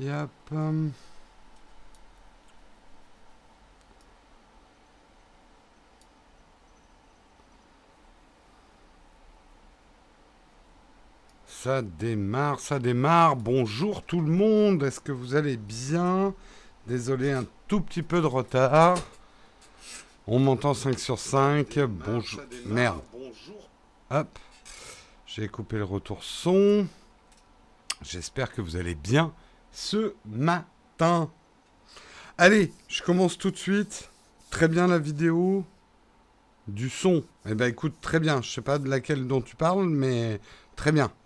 Yep. hum. Ça démarre, ça démarre. Bonjour tout le monde. Est-ce que vous allez bien? Désolé, un tout petit peu de retard. On m'entend 5 sur 5. Bonjour. Merde. Hop. J'ai coupé le retour son. J'espère que vous allez bien ce matin. Allez, je commence tout de suite. Très bien la vidéo. Du son. Eh ben écoute, très bien. Je sais pas de laquelle dont tu parles, mais très bien.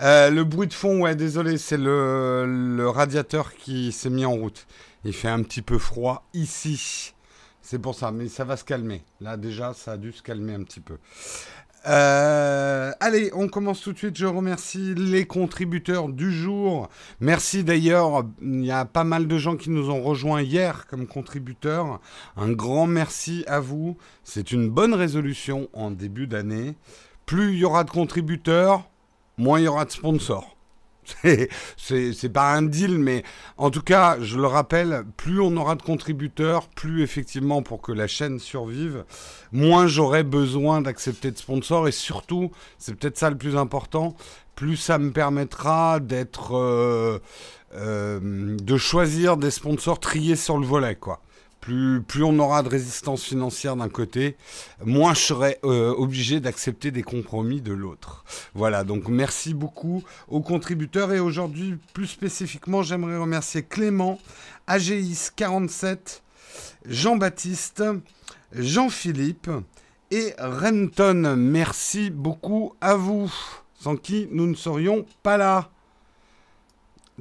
Euh, le bruit de fond, ouais, désolé, c'est le, le radiateur qui s'est mis en route. Il fait un petit peu froid ici. C'est pour ça, mais ça va se calmer. Là, déjà, ça a dû se calmer un petit peu. Euh, allez, on commence tout de suite. Je remercie les contributeurs du jour. Merci d'ailleurs, il y a pas mal de gens qui nous ont rejoints hier comme contributeurs. Un grand merci à vous. C'est une bonne résolution en début d'année. Plus il y aura de contributeurs, moins il y aura de sponsors. C'est pas un deal, mais en tout cas, je le rappelle, plus on aura de contributeurs, plus effectivement pour que la chaîne survive, moins j'aurai besoin d'accepter de sponsors et surtout, c'est peut-être ça le plus important, plus ça me permettra d'être, euh, euh, de choisir des sponsors triés sur le volet, quoi. Plus, on aura de résistance financière d'un côté, moins je serai euh, obligé d'accepter des compromis de l'autre. Voilà, donc merci beaucoup aux contributeurs. Et aujourd'hui, plus spécifiquement, j'aimerais remercier Clément, AGIS47, Jean-Baptiste, Jean-Philippe et Renton. Merci beaucoup à vous, sans qui nous ne serions pas là.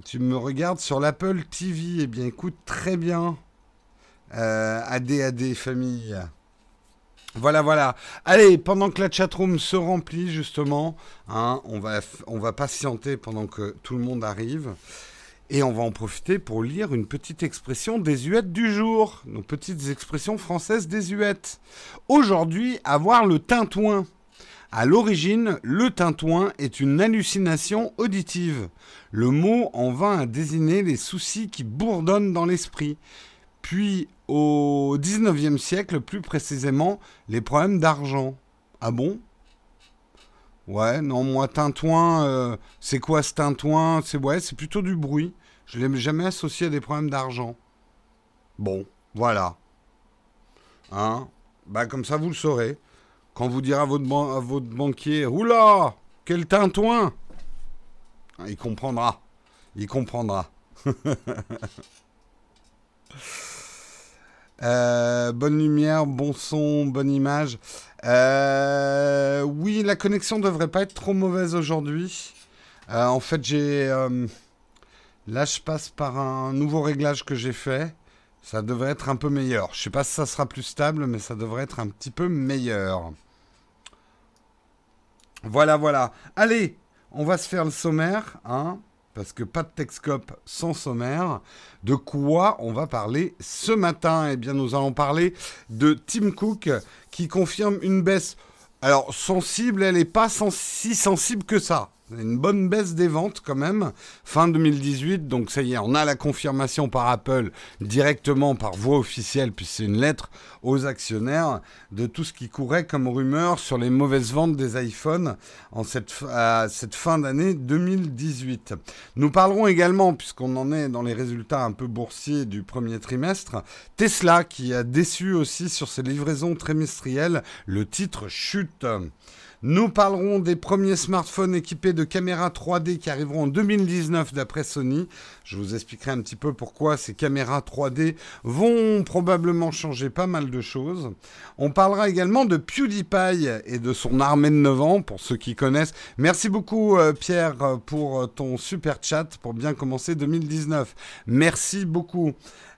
Tu me regardes sur l'Apple TV. Eh bien, écoute, très bien. Euh, AD, AD, famille. Voilà, voilà. Allez, pendant que la chatroom se remplit, justement, hein, on, va, on va patienter pendant que tout le monde arrive. Et on va en profiter pour lire une petite expression désuète du jour. Nos petites expressions françaises désuètes. Aujourd'hui, avoir le tintouin. À l'origine, le tintouin est une hallucination auditive. Le mot en vint à désigner les soucis qui bourdonnent dans l'esprit. Puis au 19e siècle, plus précisément, les problèmes d'argent. Ah bon? Ouais, non, moi, tintouin, euh, c'est quoi ce tintouin? C'est ouais, c'est plutôt du bruit. Je ne l'ai jamais associé à des problèmes d'argent. Bon, voilà. Hein? Bah, comme ça, vous le saurez. Quand vous direz à votre, banquier Oula Quel tintouin Il comprendra. Il comprendra. Euh, bonne lumière, bon son, bonne image. Euh, oui, la connexion devrait pas être trop mauvaise aujourd'hui. Euh, en fait, j'ai là, je passe par un nouveau réglage que j'ai fait. Ça devrait être un peu meilleur. Je sais pas si ça sera plus stable, mais ça devrait être un petit peu meilleur. Voilà, voilà. Allez, on va se faire le sommaire, hein parce que pas de Texcope sans sommaire. De quoi on va parler ce matin? Eh bien, nous allons parler de Tim Cook qui confirme une baisse. Alors, sensible, elle n'est pas si sensible que ça une bonne baisse des ventes quand même, fin 2018. Donc ça y est, on a la confirmation par Apple directement par voie officielle, puis c'est une lettre aux actionnaires de tout ce qui courait comme rumeur sur les mauvaises ventes des iPhones en cette, à cette fin d'année 2018. Nous parlerons également, puisqu'on en est dans les résultats un peu boursiers du premier trimestre, Tesla qui a déçu aussi sur ses livraisons trimestrielles. Le titre chute. Nous parlerons des premiers smartphones équipés de caméras 3D qui arriveront en 2019 d'après Sony. Je vous expliquerai un petit peu pourquoi ces caméras 3D vont probablement changer pas mal de choses. On parlera également de PewDiePie et de son armée de 9 ans, pour ceux qui connaissent. Merci beaucoup euh, Pierre pour ton super chat pour bien commencer 2019. Merci beaucoup.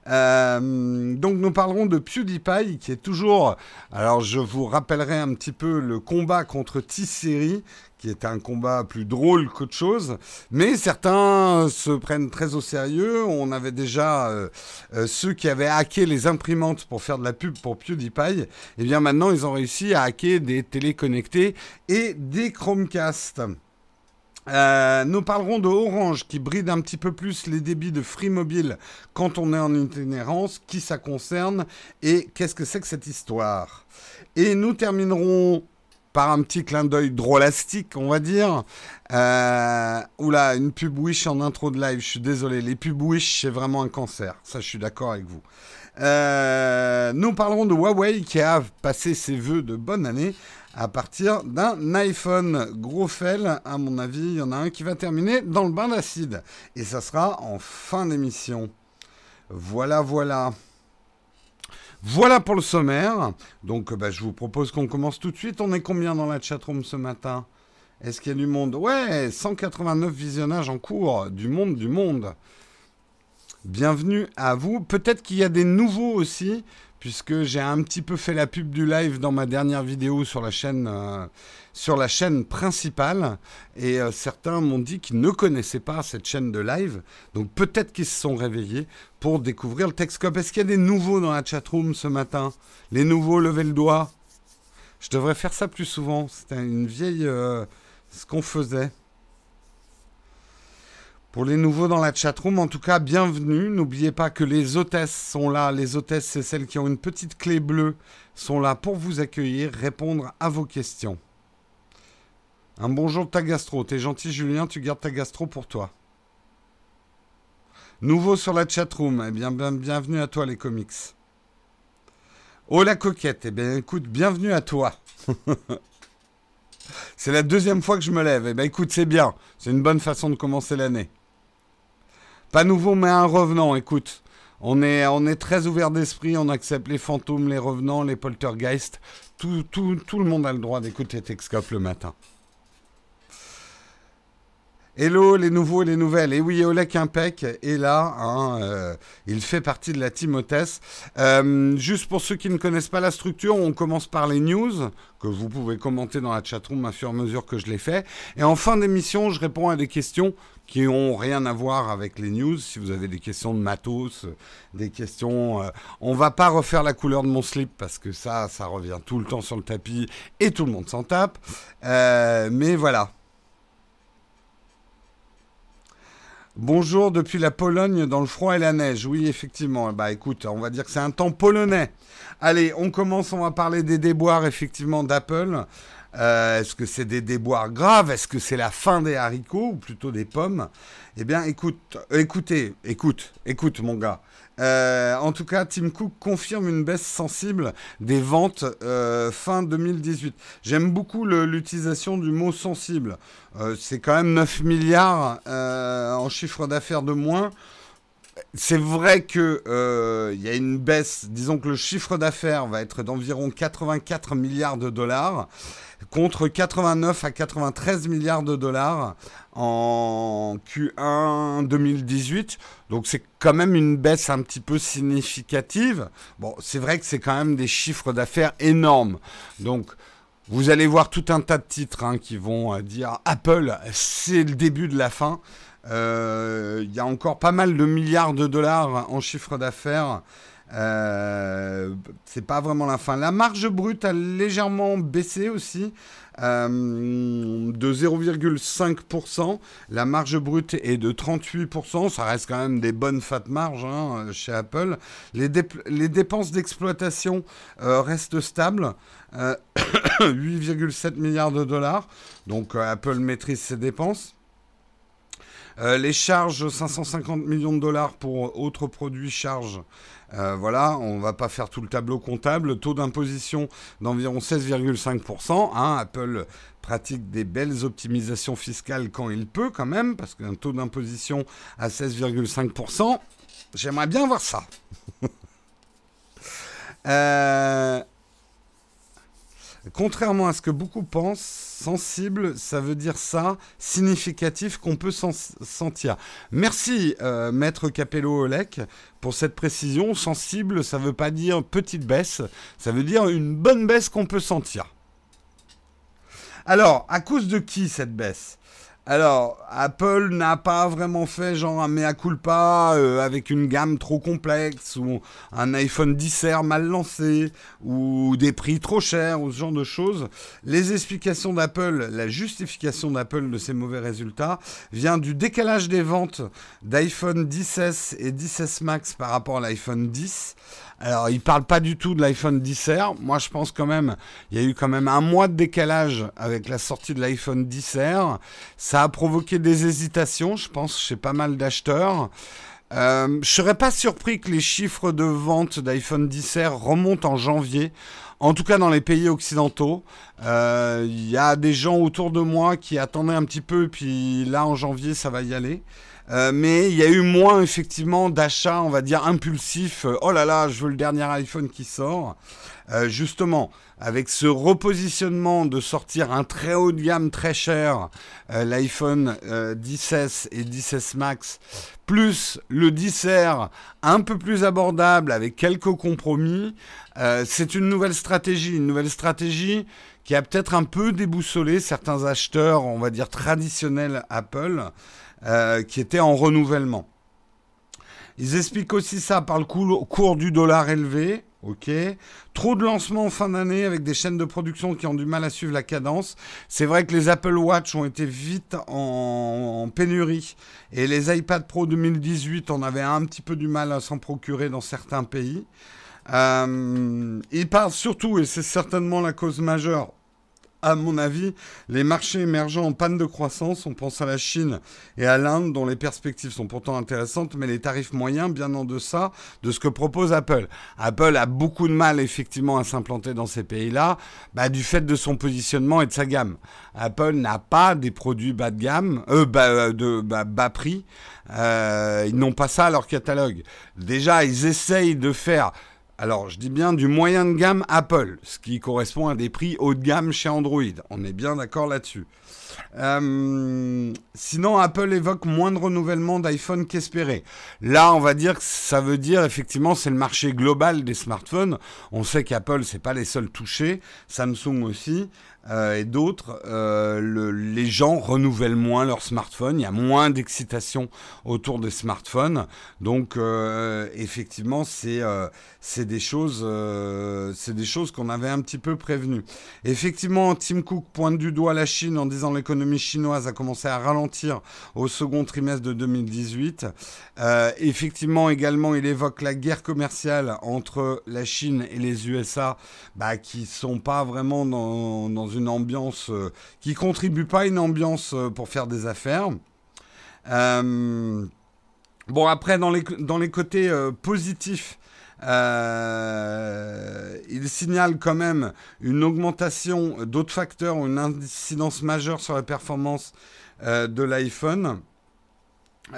Euh, donc nous parlerons de PewDiePie qui est toujours... Alors je vous rappellerai un petit peu le combat contre T-Series qui est un combat plus drôle qu'autre chose, mais certains se prennent très au sérieux. On avait déjà euh, euh, ceux qui avaient hacké les imprimantes pour faire de la pub pour PewDiePie, et eh bien maintenant ils ont réussi à hacker des téléconnectés et des Chromecast. Euh, nous parlerons de Orange qui bride un petit peu plus les débits de Free Mobile quand on est en itinérance, qui ça concerne et qu'est-ce que c'est que cette histoire. Et nous terminerons par un petit clin d'œil drôlastique, on va dire. Euh, oula, une pub Wish en intro de live, je suis désolé. Les pubs Wish, c'est vraiment un cancer. Ça, je suis d'accord avec vous. Euh, nous parlerons de Huawei qui a passé ses voeux de bonne année à partir d'un iPhone. Gros à mon avis, il y en a un qui va terminer dans le bain d'acide. Et ça sera en fin d'émission. Voilà, voilà. Voilà pour le sommaire. Donc, bah, je vous propose qu'on commence tout de suite. On est combien dans la chatroom ce matin? Est-ce qu'il y a du monde? Ouais, 189 visionnages en cours. Du monde, du monde. Bienvenue à vous. Peut-être qu'il y a des nouveaux aussi, puisque j'ai un petit peu fait la pub du live dans ma dernière vidéo sur la chaîne, euh, sur la chaîne principale. Et euh, certains m'ont dit qu'ils ne connaissaient pas cette chaîne de live. Donc peut-être qu'ils se sont réveillés pour découvrir le Texcope. Est-ce qu'il y a des nouveaux dans la chatroom ce matin? Les nouveaux, levez le doigt. Je devrais faire ça plus souvent. C'était une vieille... Euh, ce qu'on faisait. Pour les nouveaux dans la chatroom, en tout cas, bienvenue. N'oubliez pas que les hôtesses sont là. Les hôtesses, c'est celles qui ont une petite clé bleue, sont là pour vous accueillir, répondre à vos questions. Un bonjour de ta gastro. T'es gentil, Julien, tu gardes ta gastro pour toi. Nouveau sur la chatroom, eh bien, bienvenue à toi, les comics. Oh la coquette, eh bien écoute, bienvenue à toi. c'est la deuxième fois que je me lève. Eh bien écoute, c'est bien. C'est une bonne façon de commencer l'année. Pas nouveau, mais un revenant, écoute. On est, on est très ouvert d'esprit, on accepte les fantômes, les revenants, les poltergeists. Tout, tout, tout le monde a le droit d'écouter Texcope le matin. Hello les nouveaux et les nouvelles. Et oui, Olek Impec est là. Hein, euh, il fait partie de la team. Euh, juste pour ceux qui ne connaissent pas la structure, on commence par les news que vous pouvez commenter dans la chatroom à fur et à mesure que je les fais. Et en fin d'émission, je réponds à des questions qui n'ont rien à voir avec les news. Si vous avez des questions de matos, des questions... Euh, on va pas refaire la couleur de mon slip parce que ça, ça revient tout le temps sur le tapis et tout le monde s'en tape. mais voilà. Bonjour depuis la Pologne dans le froid et la neige. Oui, effectivement. Bah écoute, on va dire que c'est un temps polonais. Allez, on commence, on va parler des déboires effectivement d'Apple. Euh, est-ce que c'est des déboires graves? Est-ce que c'est la fin des haricots ou plutôt des pommes? Eh bien, écoute, écoutez, écoute, écoute, mon gars. Euh, en tout cas, Tim Cook confirme une baisse sensible des ventes euh, fin 2018. J'aime beaucoup l'utilisation du mot sensible. Euh, c'est quand même 9 milliards en chiffre d'affaires de moins. C'est vrai qu'il y a une baisse. Disons que le chiffre d'affaires va être d'environ 84 milliards de dollars contre 89 à 93 milliards de dollars en Q1 2018. Donc c'est quand même une baisse un petit peu significative. Bon, c'est vrai que c'est quand même des chiffres d'affaires énormes. Donc vous allez voir tout un tas de titres hein, qui vont euh, dire Apple, c'est le début de la fin. Euh, il y a encore pas mal de milliards de dollars en chiffre d'affaires euh, c'est pas vraiment la fin. La marge brute a légèrement baissé aussi. Euh, de 0,5%. La marge brute est de 38%. Ça reste quand même des bonnes fat marges hein, chez Apple. Les, dépenses d'exploitation restent stables. 8,7 milliards de dollars. Donc Apple maîtrise ses dépenses. Les charges, 550 millions de dollars pour autres produits charges euh, voilà, on va pas faire tout le tableau comptable. Taux d'imposition d'environ 16,5%. Hein, Apple pratique des belles optimisations fiscales quand il peut quand même, parce qu'un taux d'imposition à 16,5%, j'aimerais bien voir ça. euh, Contrairement à ce que beaucoup pensent, sensible, ça veut dire ça, significatif qu'on peut sentir. Merci, euh, maître Capello Olek, pour cette précision. Sensible, ça veut pas dire petite baisse, ça veut dire une bonne baisse qu'on peut sentir. Alors, à cause de qui cette baisse? Alors, Apple n'a pas vraiment fait genre un mea culpa euh, avec une gamme trop complexe ou un iPhone 10R mal lancé ou des prix trop chers ou ce genre de choses. Les explications d'Apple, la justification d'Apple de ces mauvais résultats vient du décalage des ventes d'iPhone 10S et 10S Max par rapport à l'iPhone 10. Alors, il parle pas du tout de l'iPhone 10R. Moi, je pense quand même, il y a eu quand même un mois de décalage avec la sortie de l'iPhone 10R. Ça a provoqué des hésitations, je pense, chez pas mal d'acheteurs. Euh, je serais pas surpris que les chiffres de vente d'iPhone 10R remontent en janvier. En tout cas, dans les pays occidentaux, euh, il y a des gens autour de moi qui attendaient un petit peu, puis là, en janvier, ça va y aller. Euh, mais il y a eu moins effectivement d'achats, on va dire, impulsifs. Euh, oh là là, je veux le dernier iPhone qui sort. Euh, justement, avec ce repositionnement de sortir un très haut de gamme très cher, l'iPhone 10S et 10S Max, plus le 10R un peu plus abordable avec quelques compromis, c'est une nouvelle stratégie, une nouvelle stratégie qui a peut-être un peu déboussolé certains acheteurs, on va dire traditionnels Apple. Euh, qui était en renouvellement. Ils expliquent aussi ça par le cours du dollar élevé. Ok. Trop de lancements en fin d'année avec des chaînes de production qui ont du mal à suivre la cadence. C'est vrai que les Apple Watch ont été vite en, pénurie et les iPad Pro 2018, on avait un petit peu du mal à s'en procurer dans certains pays. Euh, ils parlent surtout, et c'est certainement la cause majeure, à mon avis, les marchés émergents en panne de croissance, on pense à la Chine et à l'Inde, dont les perspectives sont pourtant intéressantes, mais les tarifs moyens bien en deçà de ce que propose Apple. Apple a beaucoup de mal effectivement à s'implanter dans ces pays-là, bah, du fait de son positionnement et de sa gamme. Apple n'a pas des produits bas de gamme, euh, bas, euh, prix. Euh, ils n'ont pas ça à leur catalogue. Déjà, ils essayent de faire alors, je dis bien du moyen de gamme Apple, ce qui correspond à des prix haut de gamme chez Android. On est bien d'accord là-dessus. Euh, sinon, Apple évoque moins de renouvellement d'iPhone qu'espéré. Là, on va dire que ça veut dire effectivement c'est le marché global des smartphones. On sait qu'Apple c'est pas les seuls touchés, Samsung aussi. Euh, et d'autres, euh, les gens renouvellent moins leurs smartphones, il y a moins d'excitation autour des smartphones. Donc euh, effectivement, c'est c'est des choses, c'est choses qu'on avait un petit peu prévenues. Effectivement, Tim Cook pointe du doigt la Chine en disant l'économie chinoise a commencé à ralentir au second trimestre de 2018. effectivement, également, il évoque la guerre commerciale entre la Chine et les USA, bah, qui sont pas vraiment dans, dans une ambiance euh, qui contribue pas à une ambiance euh, pour faire des affaires. Euh, bon, après, dans les, dans les côtés positifs, il signale quand même une augmentation d'autres facteurs, une incidence majeure sur la performance de l'iPhone. oui,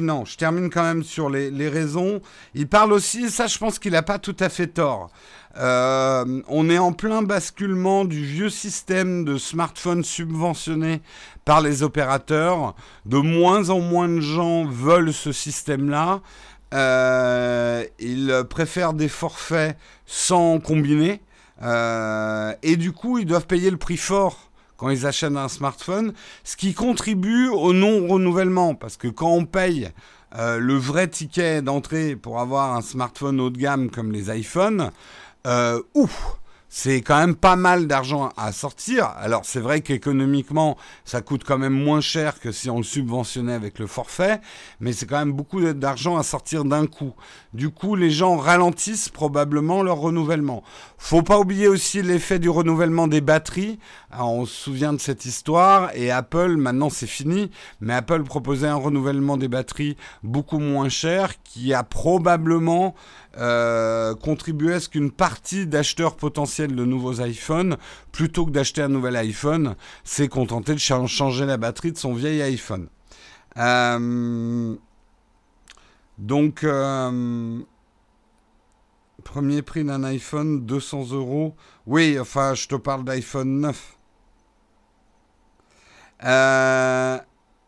non, je termine quand même sur les, les, raisons. Il parle aussi, ça je pense qu'il n'a pas tout à fait tort. Euh, on est en plein basculement du vieux système de smartphones subventionnés par les opérateurs. De moins en moins de gens veulent ce système-là. Euh, ils préfèrent des forfaits sans combiner. Euh, et du coup, ils doivent payer le prix fort quand ils achètent un smartphone, ce qui contribue au non-renouvellement. Parce que quand on paye le vrai ticket d'entrée pour avoir un smartphone haut de gamme comme les iPhones, euh, ouf c'est quand même pas mal d'argent à sortir. Alors c'est vrai qu'économiquement, ça coûte quand même moins cher que si on le subventionnait avec le forfait, mais c'est quand même beaucoup d'argent à sortir d'un coup. Du coup, les gens ralentissent probablement leur renouvellement. Faut pas oublier aussi l'effet du renouvellement des batteries. on se souvient de cette histoire et Apple, maintenant c'est fini, mais Apple proposait un renouvellement des batteries beaucoup moins cher qui a probablement euh, contribué à ce qu'une partie d'acheteurs potentiels de nouveaux iPhones, plutôt que d'acheter un nouvel iPhone, s'est contenté de changer la batterie de son vieil iPhone. Euh, donc, euh, premier prix d'un iPhone, 200 euros. Oui, enfin, je te parle d'iPhone 9.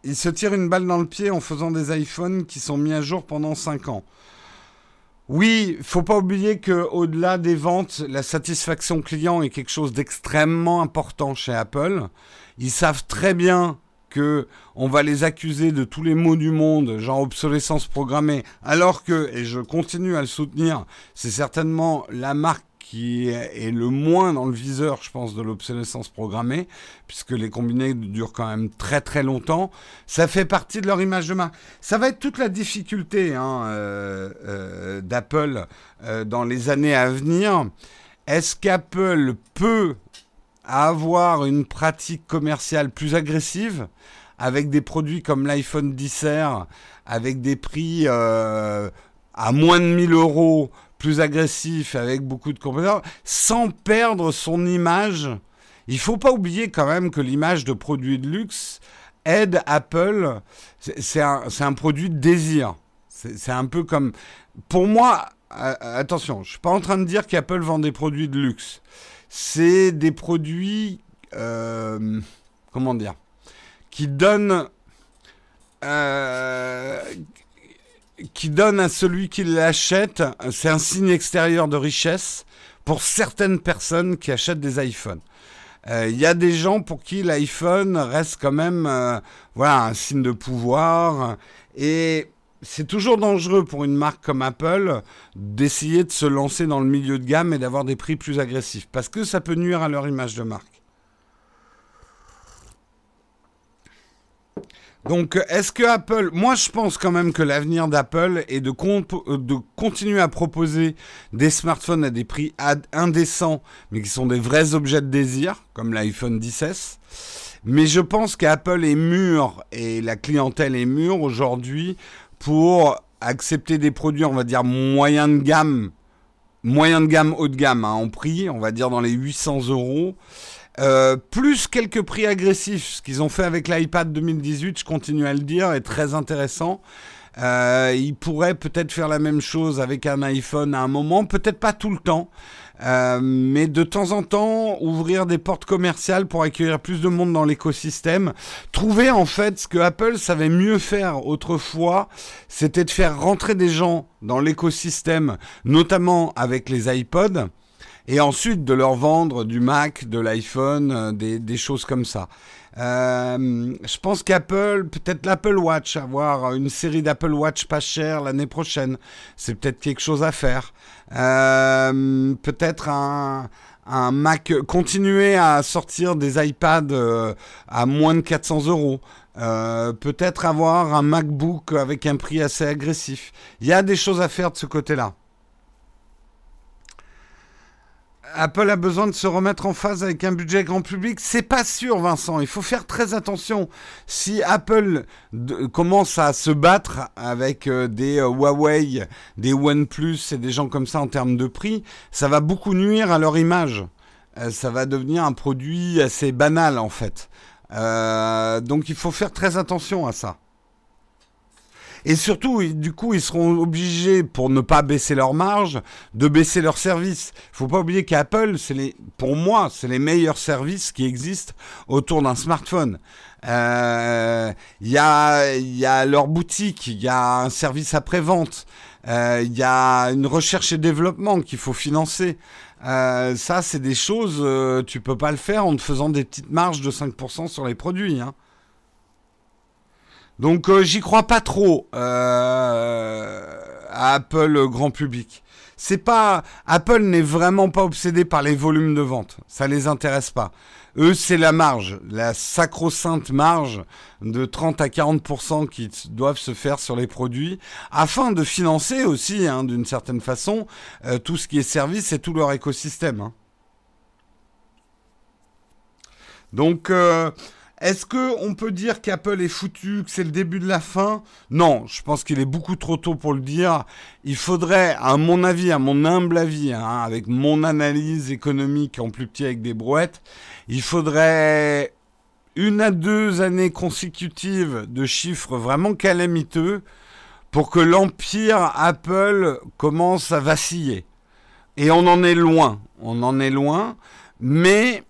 il se tire une balle dans le pied en faisant des iPhones qui sont mis à jour pendant 5 ans. Oui, faut pas oublier que au-delà des ventes, la satisfaction client est quelque chose d'extrêmement important chez Apple. Ils savent très bien que on va les accuser de tous les maux du monde, genre obsolescence programmée, alors que, et je continue à le soutenir, c'est certainement la marque qui est le moins dans le viseur, je pense, de l'obsolescence programmée, puisque les combinés durent quand même très très longtemps. Ça fait partie de leur image de marque. Ça va être toute la difficulté hein, euh, euh, d'Apple euh, dans les années à venir. Est-ce qu'Apple peut avoir une pratique commerciale plus agressive avec des produits comme l'iPhone 10 avec des prix à moins de 1000 euros plus agressif, avec beaucoup de compétences, sans perdre son image. Il faut pas oublier quand même que l'image de produit de luxe aide Apple. C'est un, un, produit de désir. C'est un peu comme... Pour moi, attention, je suis pas en train de dire qu'Apple vend des produits de luxe. C'est des produits... Euh, comment dire Qui donnent... Euh, qui donne à celui qui l'achète, c'est un signe extérieur de richesse pour certaines personnes qui achètent des iPhones. Euh, il y a des gens pour qui l'iPhone reste quand même euh, voilà, un signe de pouvoir. Et c'est toujours dangereux pour une marque comme Apple d'essayer de se lancer dans le milieu de gamme et d'avoir des prix plus agressifs. Parce que ça peut nuire à leur image de marque. Donc, est-ce que Apple, moi je pense quand même que l'avenir d'Apple est de, de, continuer à proposer des smartphones à des prix indécents, mais qui sont des vrais objets de désir, comme l'iPhone 10 Mais je pense qu'Apple est mûr et la clientèle est mûre aujourd'hui pour accepter des produits, on va dire, moyen de gamme, moyen de gamme, haut de gamme, hein, en prix, on va dire dans les 800 euros. Euh, plus quelques prix agressifs, ce qu'ils ont fait avec l'iPad 2018, je continue à le dire, est très intéressant. Euh, ils pourraient peut-être faire la même chose avec un iPhone à un moment, peut-être pas tout le temps, euh, mais de temps en temps ouvrir des portes commerciales pour accueillir plus de monde dans l'écosystème. Trouver en fait ce que Apple savait mieux faire autrefois, c'était de faire rentrer des gens dans l'écosystème, notamment avec les iPods et ensuite de leur vendre du Mac, de l'iPhone, euh, des, choses comme ça. Euh, je pense qu'Apple, peut-être l'Apple Watch, avoir une série d'Apple Watch pas cher l'année prochaine, c'est peut-être quelque chose à faire. Euh, peut-être un, un Mac, continuer à sortir des iPads à moins de 400 euros. peut-être avoir un MacBook avec un prix assez agressif. Il y a des choses à faire de ce côté-là. Apple a besoin de se remettre en phase avec un budget grand public C'est pas sûr, Vincent. Il faut faire très attention. Si Apple commence à se battre avec euh, des euh, Huawei, des OnePlus et des gens comme ça en termes de prix, ça va beaucoup nuire à leur image. Euh, ça va devenir un produit assez banal en fait. donc il faut faire très attention à ça. Et surtout, du coup, ils seront obligés, pour ne pas baisser leur marge, de baisser leurs services. Faut pas oublier qu'Apple, pour moi, c'est les meilleurs services qui existent autour d'un smartphone. Il euh, y, a, y a leur boutique, il y a un service après-vente, il euh, y a une recherche et développement qu'il faut financer. Euh, ça, c'est des choses, euh, tu peux pas le faire en te faisant des petites marges de 5% sur les produits. Hein. Donc euh, j'y crois pas trop euh, à Apple grand public. C'est pas Apple n'est vraiment pas obsédé par les volumes de vente. Ça les intéresse pas. Eux, c'est la marge, la sacro-sainte marge de 30 à 40% qui doivent se faire sur les produits, afin de financer aussi, hein, d'une certaine façon, euh, tout ce qui est service et tout leur écosystème. Hein. Donc, est-ce que on peut dire qu'Apple est foutu, que c'est le début de la fin? Non, je pense qu'il est beaucoup trop tôt pour le dire. Il faudrait, à mon avis, à mon humble avis, hein, avec mon analyse économique en plus petit avec des brouettes, il faudrait une à deux années consécutives de chiffres vraiment calamiteux pour que l'empire Apple commence à vaciller. Et on en est loin, on en est loin, mais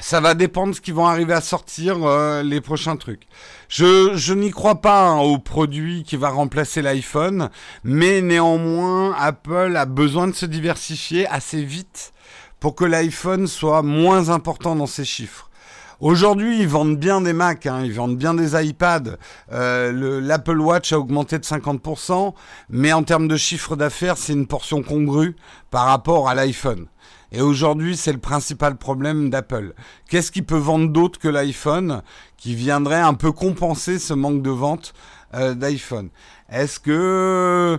ça va dépendre de ce qu'ils vont arriver à sortir euh, les prochains trucs. Je, n'y crois pas hein, au produit qui va remplacer l'iPhone, mais néanmoins, Apple a besoin de se diversifier assez vite pour que l'iPhone soit moins important dans ses chiffres. Aujourd'hui, ils vendent bien des Macs, hein, ils vendent bien des iPads. Euh, L'Apple Watch a augmenté de 50%, mais en termes de chiffre d'affaires, c'est une portion congrue par rapport à l'iPhone. Et aujourd'hui, c'est le principal problème d'Apple. Qu'est-ce qui peut vendre d'autre que l'iPhone qui viendrait un peu compenser ce manque de vente euh, d'iPhone? Est-ce que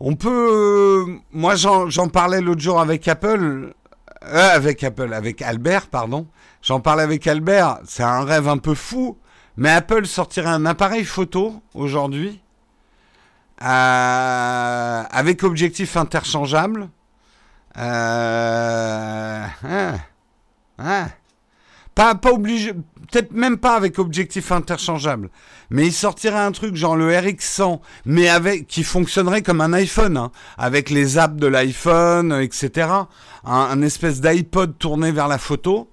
on peut... Moi, j'en parlais l'autre jour avec Apple. Euh, avec Apple, avec Albert, pardon. J'en parlais avec Albert. C'est un rêve un peu fou. Mais Apple sortirait un appareil photo aujourd'hui euh, avec objectif interchangeable euh, hein, hein. Pas, obligé, peut-être même pas avec objectif interchangeable, mais il sortirait un truc genre le RX100, mais qui fonctionnerait comme un iPhone, hein, avec les apps de l'iPhone, etc. Un, espèce d'iPod tourné vers la photo.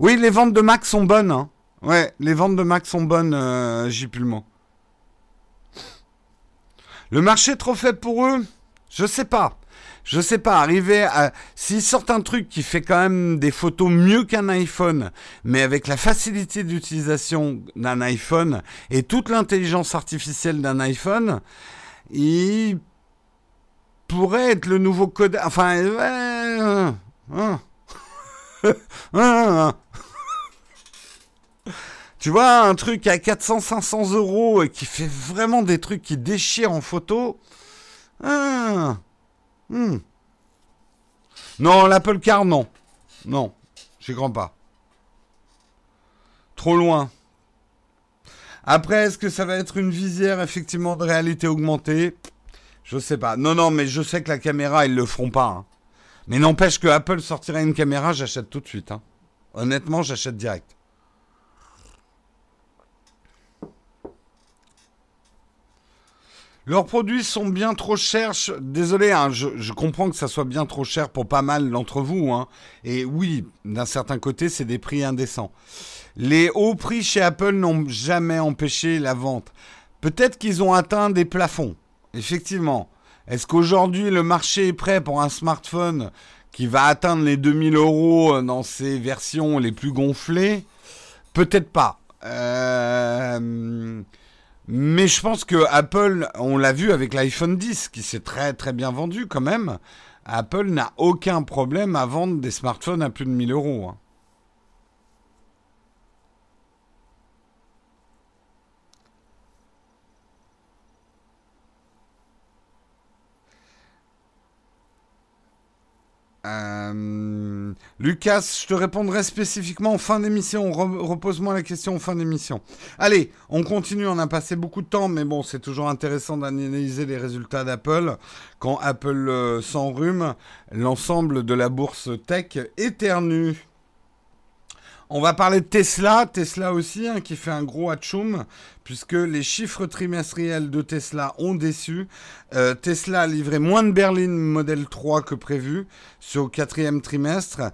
Oui, les ventes de Mac sont bonnes. Hein. Ouais, les ventes de Mac sont bonnes, euh, J. Le marché est trop faible pour eux Je sais pas. Je sais pas, arriver à... S'ils sortent un truc qui fait quand même des photos mieux qu'un iPhone, mais avec la facilité d'utilisation d'un iPhone et toute l'intelligence artificielle d'un iPhone, il pourrait être le nouveau code... Enfin... Hein, hein. Tu vois, un truc à 400-500 euros et qui fait vraiment des trucs qui déchirent en photo. Ah. Hmm. Non, l'Apple Car, non. Non, j'y crois pas. Trop loin. Après, est-ce que ça va être une visière effectivement de réalité augmentée? Je sais pas. Non, non, mais je sais que la caméra, ils le feront pas. Hein. Mais n'empêche que Apple sortirait une caméra, j'achète tout de suite. Hein. Honnêtement, j'achète direct. Leurs produits sont bien trop chers. Désolé, hein, je, comprends que ça soit bien trop cher pour pas mal d'entre vous. Hein. Et oui, d'un certain côté, c'est des prix indécents. Les hauts prix chez Apple n'ont jamais empêché la vente. Peut-être qu'ils ont atteint des plafonds. Effectivement. Est-ce qu'aujourd'hui le marché est prêt pour un smartphone qui va atteindre les 2000 euros dans ses versions les plus gonflées? Peut-être pas. Euh... Mais je pense que Apple, on l'a vu avec l'iPhone 10, qui s'est très très bien vendu quand même. Apple n'a aucun problème à vendre des smartphones à plus de 1000 euros. Hein. Euh, Lucas, je te répondrai spécifiquement en fin d'émission. Repose-moi la question en fin d'émission. Allez, on continue. On a passé beaucoup de temps, mais bon, c'est toujours intéressant d'analyser les résultats d'Apple. Quand Apple euh, s'enrhume, l'ensemble de la bourse tech éternue. On va parler de Tesla, Tesla aussi, hein, qui fait un gros hatchoum, puisque les chiffres trimestriels de Tesla ont déçu. Euh, Tesla a livré moins de berlines Model 3 que prévu sur le quatrième trimestre.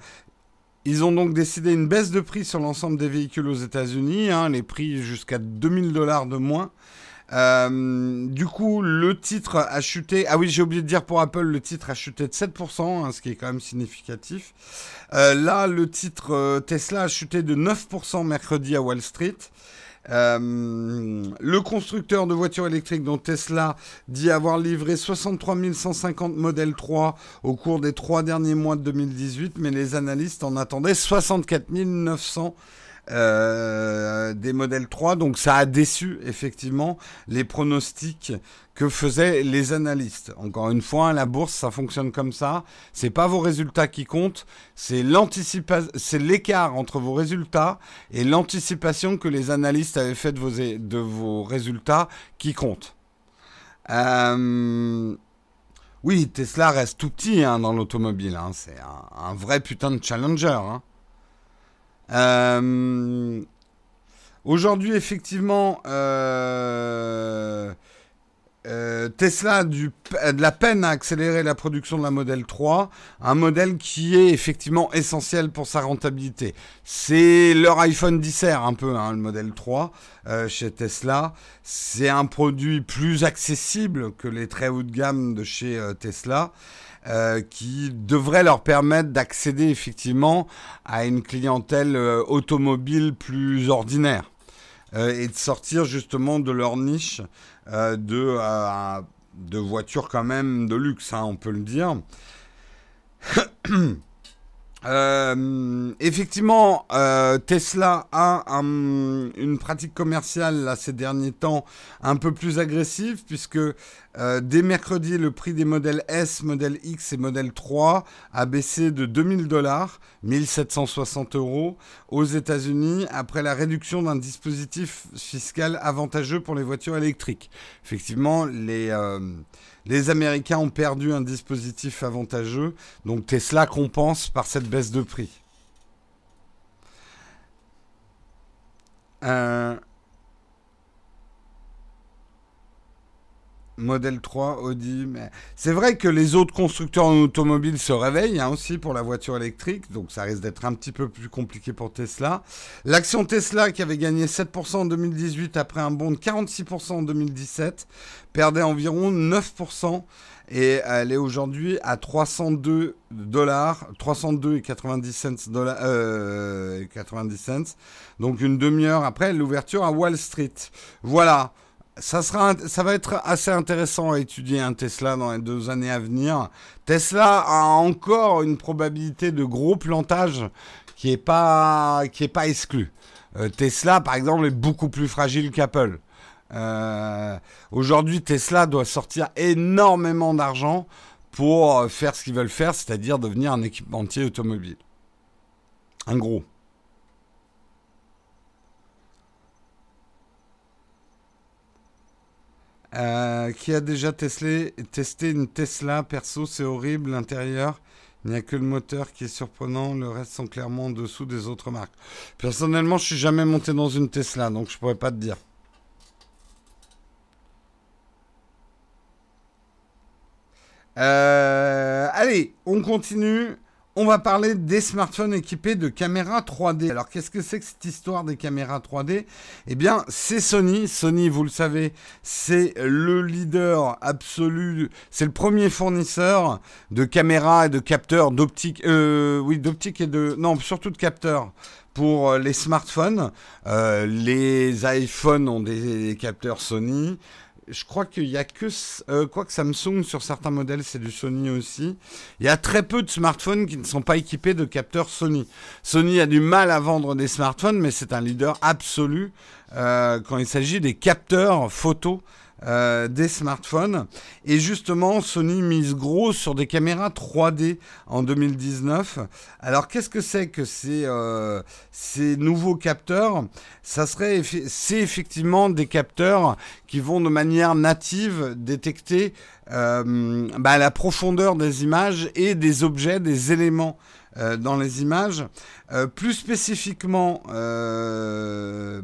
Ils ont donc décidé une baisse de prix sur l'ensemble des véhicules aux États-Unis, hein, les prix jusqu'à 2000 dollars de moins. Euh, du coup, le titre a chuté. Ah oui, j'ai oublié de dire pour Apple, le titre a chuté de 7%, hein, ce qui est quand même significatif. Euh, là, le titre euh, Tesla a chuté de 9% mercredi à Wall Street. le constructeur de voitures électriques dont Tesla dit avoir livré 63 150 modèles 3 au cours des trois derniers mois de 2018, mais les analystes en attendaient 64 900 euh, des modèles 3. Donc ça a déçu effectivement les pronostics que faisaient les analystes. Encore une fois, la bourse, ça fonctionne comme ça. C'est pas vos résultats qui comptent, c'est c'est l'écart entre vos résultats et l'anticipation que les analystes avaient fait de vos, de vos résultats qui compte. Euh, oui, Tesla reste tout petit hein, dans l'automobile. Hein. C'est un, un, vrai putain de challenger. Hein. Euh, aujourd'hui, effectivement, euh, euh, Tesla a de la peine à accélérer la production de la Model 3, un modèle qui est effectivement essentiel pour sa rentabilité. C'est leur iPhone 10 un peu, hein, le Model 3 euh, chez Tesla. C'est un produit plus accessible que les très haut de gamme de chez euh, qui devrait leur permettre d'accéder effectivement à une clientèle automobile plus ordinaire et de sortir justement de leur niche euh, de, euh, de voitures quand même de luxe, hein, on peut le dire. Euh, effectivement, euh, Tesla a une pratique commerciale là, ces derniers temps un peu plus agressive puisque euh, dès mercredi, le prix des modèles S, modèle X et modèle 3 a baissé de 2000 dollars, 1760 euros aux États-Unis après la réduction d'un dispositif fiscal avantageux pour les voitures électriques. Effectivement, les les Américains ont perdu un dispositif avantageux, donc Tesla compense par cette baisse de prix. Euh, Modèle 3, Audi. Mais... C'est vrai que les autres constructeurs en automobile se réveillent hein, aussi pour la voiture électrique, donc ça risque d'être un petit peu plus compliqué pour Tesla. L'action Tesla, qui avait gagné 7% en 2018 après un bond de 46% en 2017, perdait environ 9% et elle est aujourd'hui à 302 dollars, 302 et 90 cents dollars, euh, 90 cents. Donc une demi-heure après l'ouverture à Wall Street. Voilà ça, sera, ça va être assez intéressant à étudier un Tesla dans les deux années à venir. Tesla a encore une probabilité de gros plantage qui n'est pas, qui est pas exclue. Euh, Tesla, par exemple, est beaucoup plus fragile qu'Apple. Euh, aujourd'hui, Tesla doit sortir énormément d'argent pour faire ce qu'ils veulent faire, c'est-à-dire devenir un équipementier automobile. Un gros. Euh, qui a déjà testé, testé une Tesla Perso, c'est horrible, l'intérieur. Il n'y a que le moteur qui est surprenant, le reste sont clairement en dessous des autres marques. Personnellement, je suis jamais monté dans une Tesla, donc je pourrais pas te dire. Euh, allez, on continue. On va parler des smartphones équipés de caméras 3D. Alors qu'est-ce que c'est que cette histoire des caméras 3D Eh bien, c'est Sony. Sony, vous le savez, c'est le leader absolu, c'est le premier fournisseur de caméras et de capteurs d'optique, euh, oui, d'optique et de, non, surtout de capteurs pour euh, les smartphones. Euh, les iPhones ont des capteurs Sony je crois qu'il y a que euh, quoi Samsung sur certains modèles c'est du Sony aussi. Il y a très peu de smartphones qui ne sont pas équipés de capteurs Sony. Sony a du mal à vendre des smartphones, mais c'est un leader absolu euh, quand il s'agit des capteurs photo euh, des smartphones. Et justement, Sony mise gros sur des caméras 3D en 2019. Alors, qu'est-ce que c'est que ces, euh, nouveaux capteurs? Ça serait, c'est effectivement des capteurs qui vont de manière native détecter euh, bah, la profondeur des images et des objets, des éléments euh, dans les images. Euh, plus spécifiquement, euh,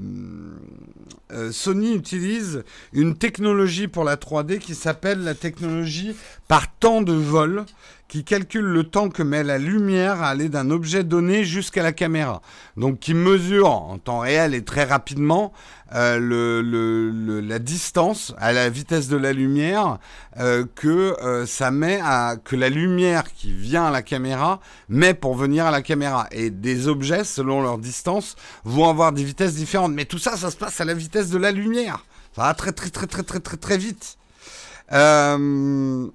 Sony utilise une technologie pour la 3D qui s'appelle la technologie par temps de vol qui calcule le temps que met la lumière à aller d'un objet donné jusqu'à la caméra. Donc qui mesure en temps réel et très rapidement euh, le, la distance à la vitesse de la lumière euh, que euh, ça met à que la lumière qui vient à la caméra met pour venir à la caméra. Et des objets, selon leur distance, vont avoir des vitesses différentes. Mais tout ça, ça se passe à la vitesse de la lumière. Ça va très très très très très très très vite. Euh,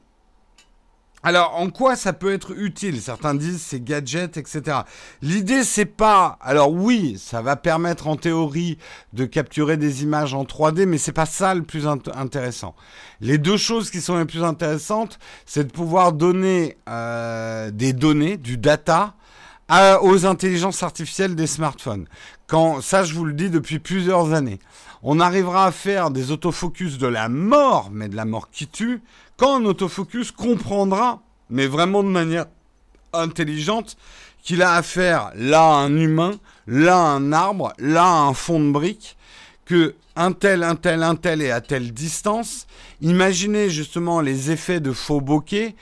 alors, en quoi ça peut être utile? Certains disent c'est gadget, etc. L'idée, c'est pas. Alors oui, ça va permettre en théorie de capturer des images en 3D, mais c'est pas ça le plus intéressant. Les deux choses qui sont les plus intéressantes, c'est de pouvoir donner euh, des données, du data, aux intelligences artificielles des smartphones. Quand ça, je vous le dis depuis plusieurs années, on arrivera à faire des autofocus de la mort, mais de la mort qui tue, quand un autofocus comprendra, mais vraiment de manière intelligente, qu'il a affaire là à un humain, là à un arbre, là à un fond de brique, que un tel, un tel, un tel est à telle distance. Imaginez justement les effets de faux bokeh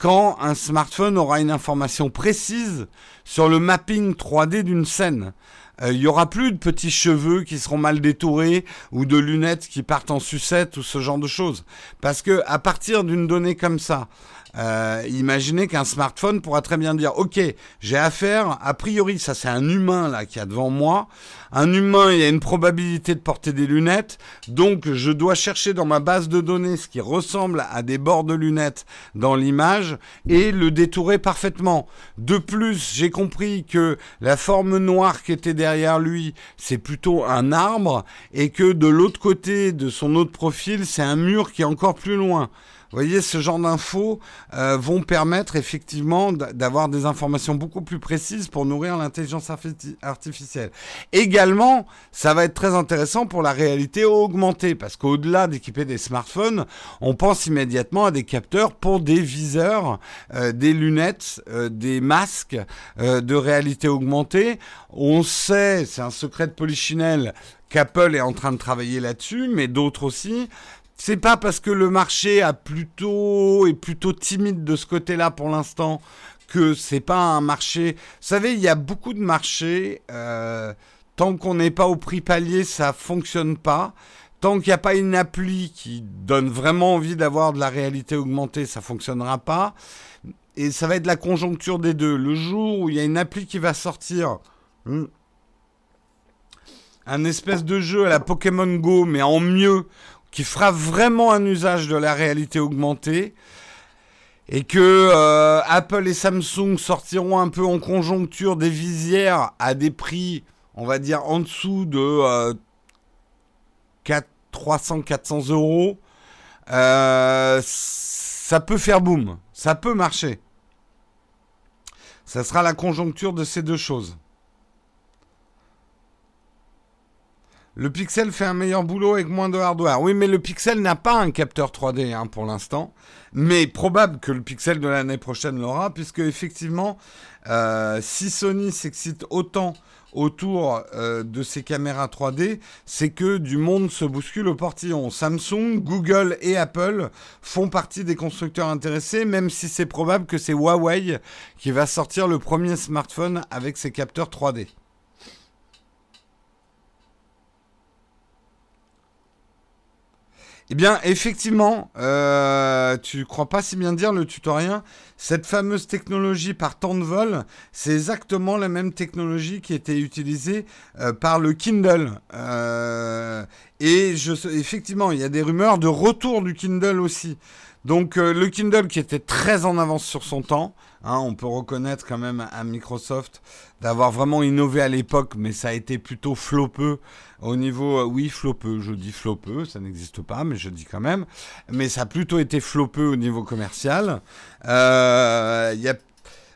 quand un smartphone aura une information précise sur le mapping 3D d'une scène. Euh, il y aura plus de petits cheveux qui seront mal détourés ou de lunettes qui partent en sucette ou ce genre de choses. Parce que à partir d'une donnée comme ça, euh, imaginez qu'un smartphone pourra très bien dire, OK, j'ai affaire, a priori, ça c'est un humain là qui a devant moi. Un humain, il y a une probabilité de porter des lunettes, donc je dois chercher dans ma base de données ce qui ressemble à des bords de lunettes dans l'image et le détourer parfaitement. De plus, j'ai compris que la forme noire qui était derrière lui, c'est plutôt un arbre et que de l'autre côté de son autre profil, c'est un mur qui est encore plus loin. Vous voyez, ce genre d'infos euh, vont permettre effectivement d'avoir des informations beaucoup plus précises pour nourrir l'intelligence artificielle. Également, ça va être très intéressant pour la réalité augmentée, parce qu'au-delà d'équiper des smartphones, on pense immédiatement à des capteurs pour des viseurs, euh, des lunettes, euh, des masques de réalité augmentée. On sait, c'est un secret de polichinelle, qu'Apple est en train de travailler là-dessus, mais d'autres aussi c'est pas parce que le marché a plutôt est plutôt timide de ce côté-là pour l'instant que c'est pas un marché. Vous savez, il y a beaucoup de marchés. Euh, tant qu'on n'est pas au prix palier, ça fonctionne pas. Tant qu'il n'y a pas une appli qui donne vraiment envie d'avoir de la réalité augmentée, ça fonctionnera pas. Et ça va être la conjoncture des deux. Le jour où il y a une appli qui va sortir, hmm, un espèce de jeu à la Pokémon Go, mais en mieux, qui fera vraiment un usage de la réalité augmentée et que euh, Apple et Samsung sortiront un peu en conjoncture des visières à des prix, on va dire, en dessous de 300-400 euh, euros, euh, ça peut faire boom, ça peut marcher. Ça sera la conjoncture de ces deux choses. Le Pixel fait un meilleur boulot avec moins de hardware. Oui, mais le Pixel n'a pas un capteur 3D hein, pour l'instant. Mais probable que le Pixel de l'année prochaine l'aura, puisque effectivement, euh, si Sony s'excite autant autour euh, de ces caméras 3D, c'est que du monde se bouscule au portillon. Samsung, Google et Apple font partie des constructeurs intéressés, même si c'est probable que c'est Huawei qui va sortir le premier smartphone avec ses capteurs 3D. Eh bien, effectivement, euh, tu crois pas si bien dire le tutorien. Cette fameuse technologie par temps de vol, c'est exactement la même technologie qui était utilisée euh, par le Kindle. Euh, et je, effectivement, il y a des rumeurs de retour du Kindle aussi. Donc euh, le Kindle qui était très en avance sur son temps, hein, on peut reconnaître quand même à Microsoft d'avoir vraiment innové à l'époque, mais ça a été plutôt flopeux au niveau, euh, oui flopeux, je dis flopeux, ça n'existe pas, mais je dis quand même, mais ça a plutôt été flopeux au niveau commercial. Euh,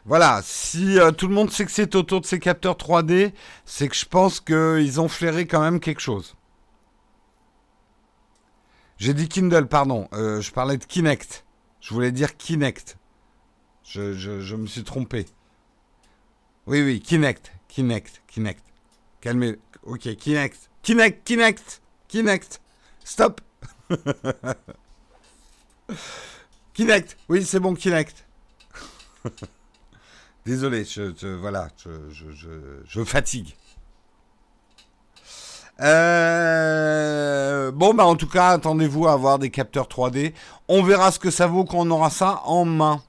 voilà, si tout le monde sait que c'est autour de ces capteurs 3D, c'est que je pense qu'ils ont flairé quand même quelque chose. J'ai dit Kindle, pardon. Euh, je parlais de Kinect. Je voulais dire Kinect. Je, me suis trompé. Oui, oui, Kinect. Kinect. Kinect. Calmez. Ok, Kinect. Kinect, Kinect. Kinect. Stop. Kinect. Oui, c'est bon, Kinect. Désolé, je, voilà, je fatigue. Euh, bon, bah en tout cas, attendez-vous à avoir des capteurs 3D. On verra ce que ça vaut quand on aura ça en main.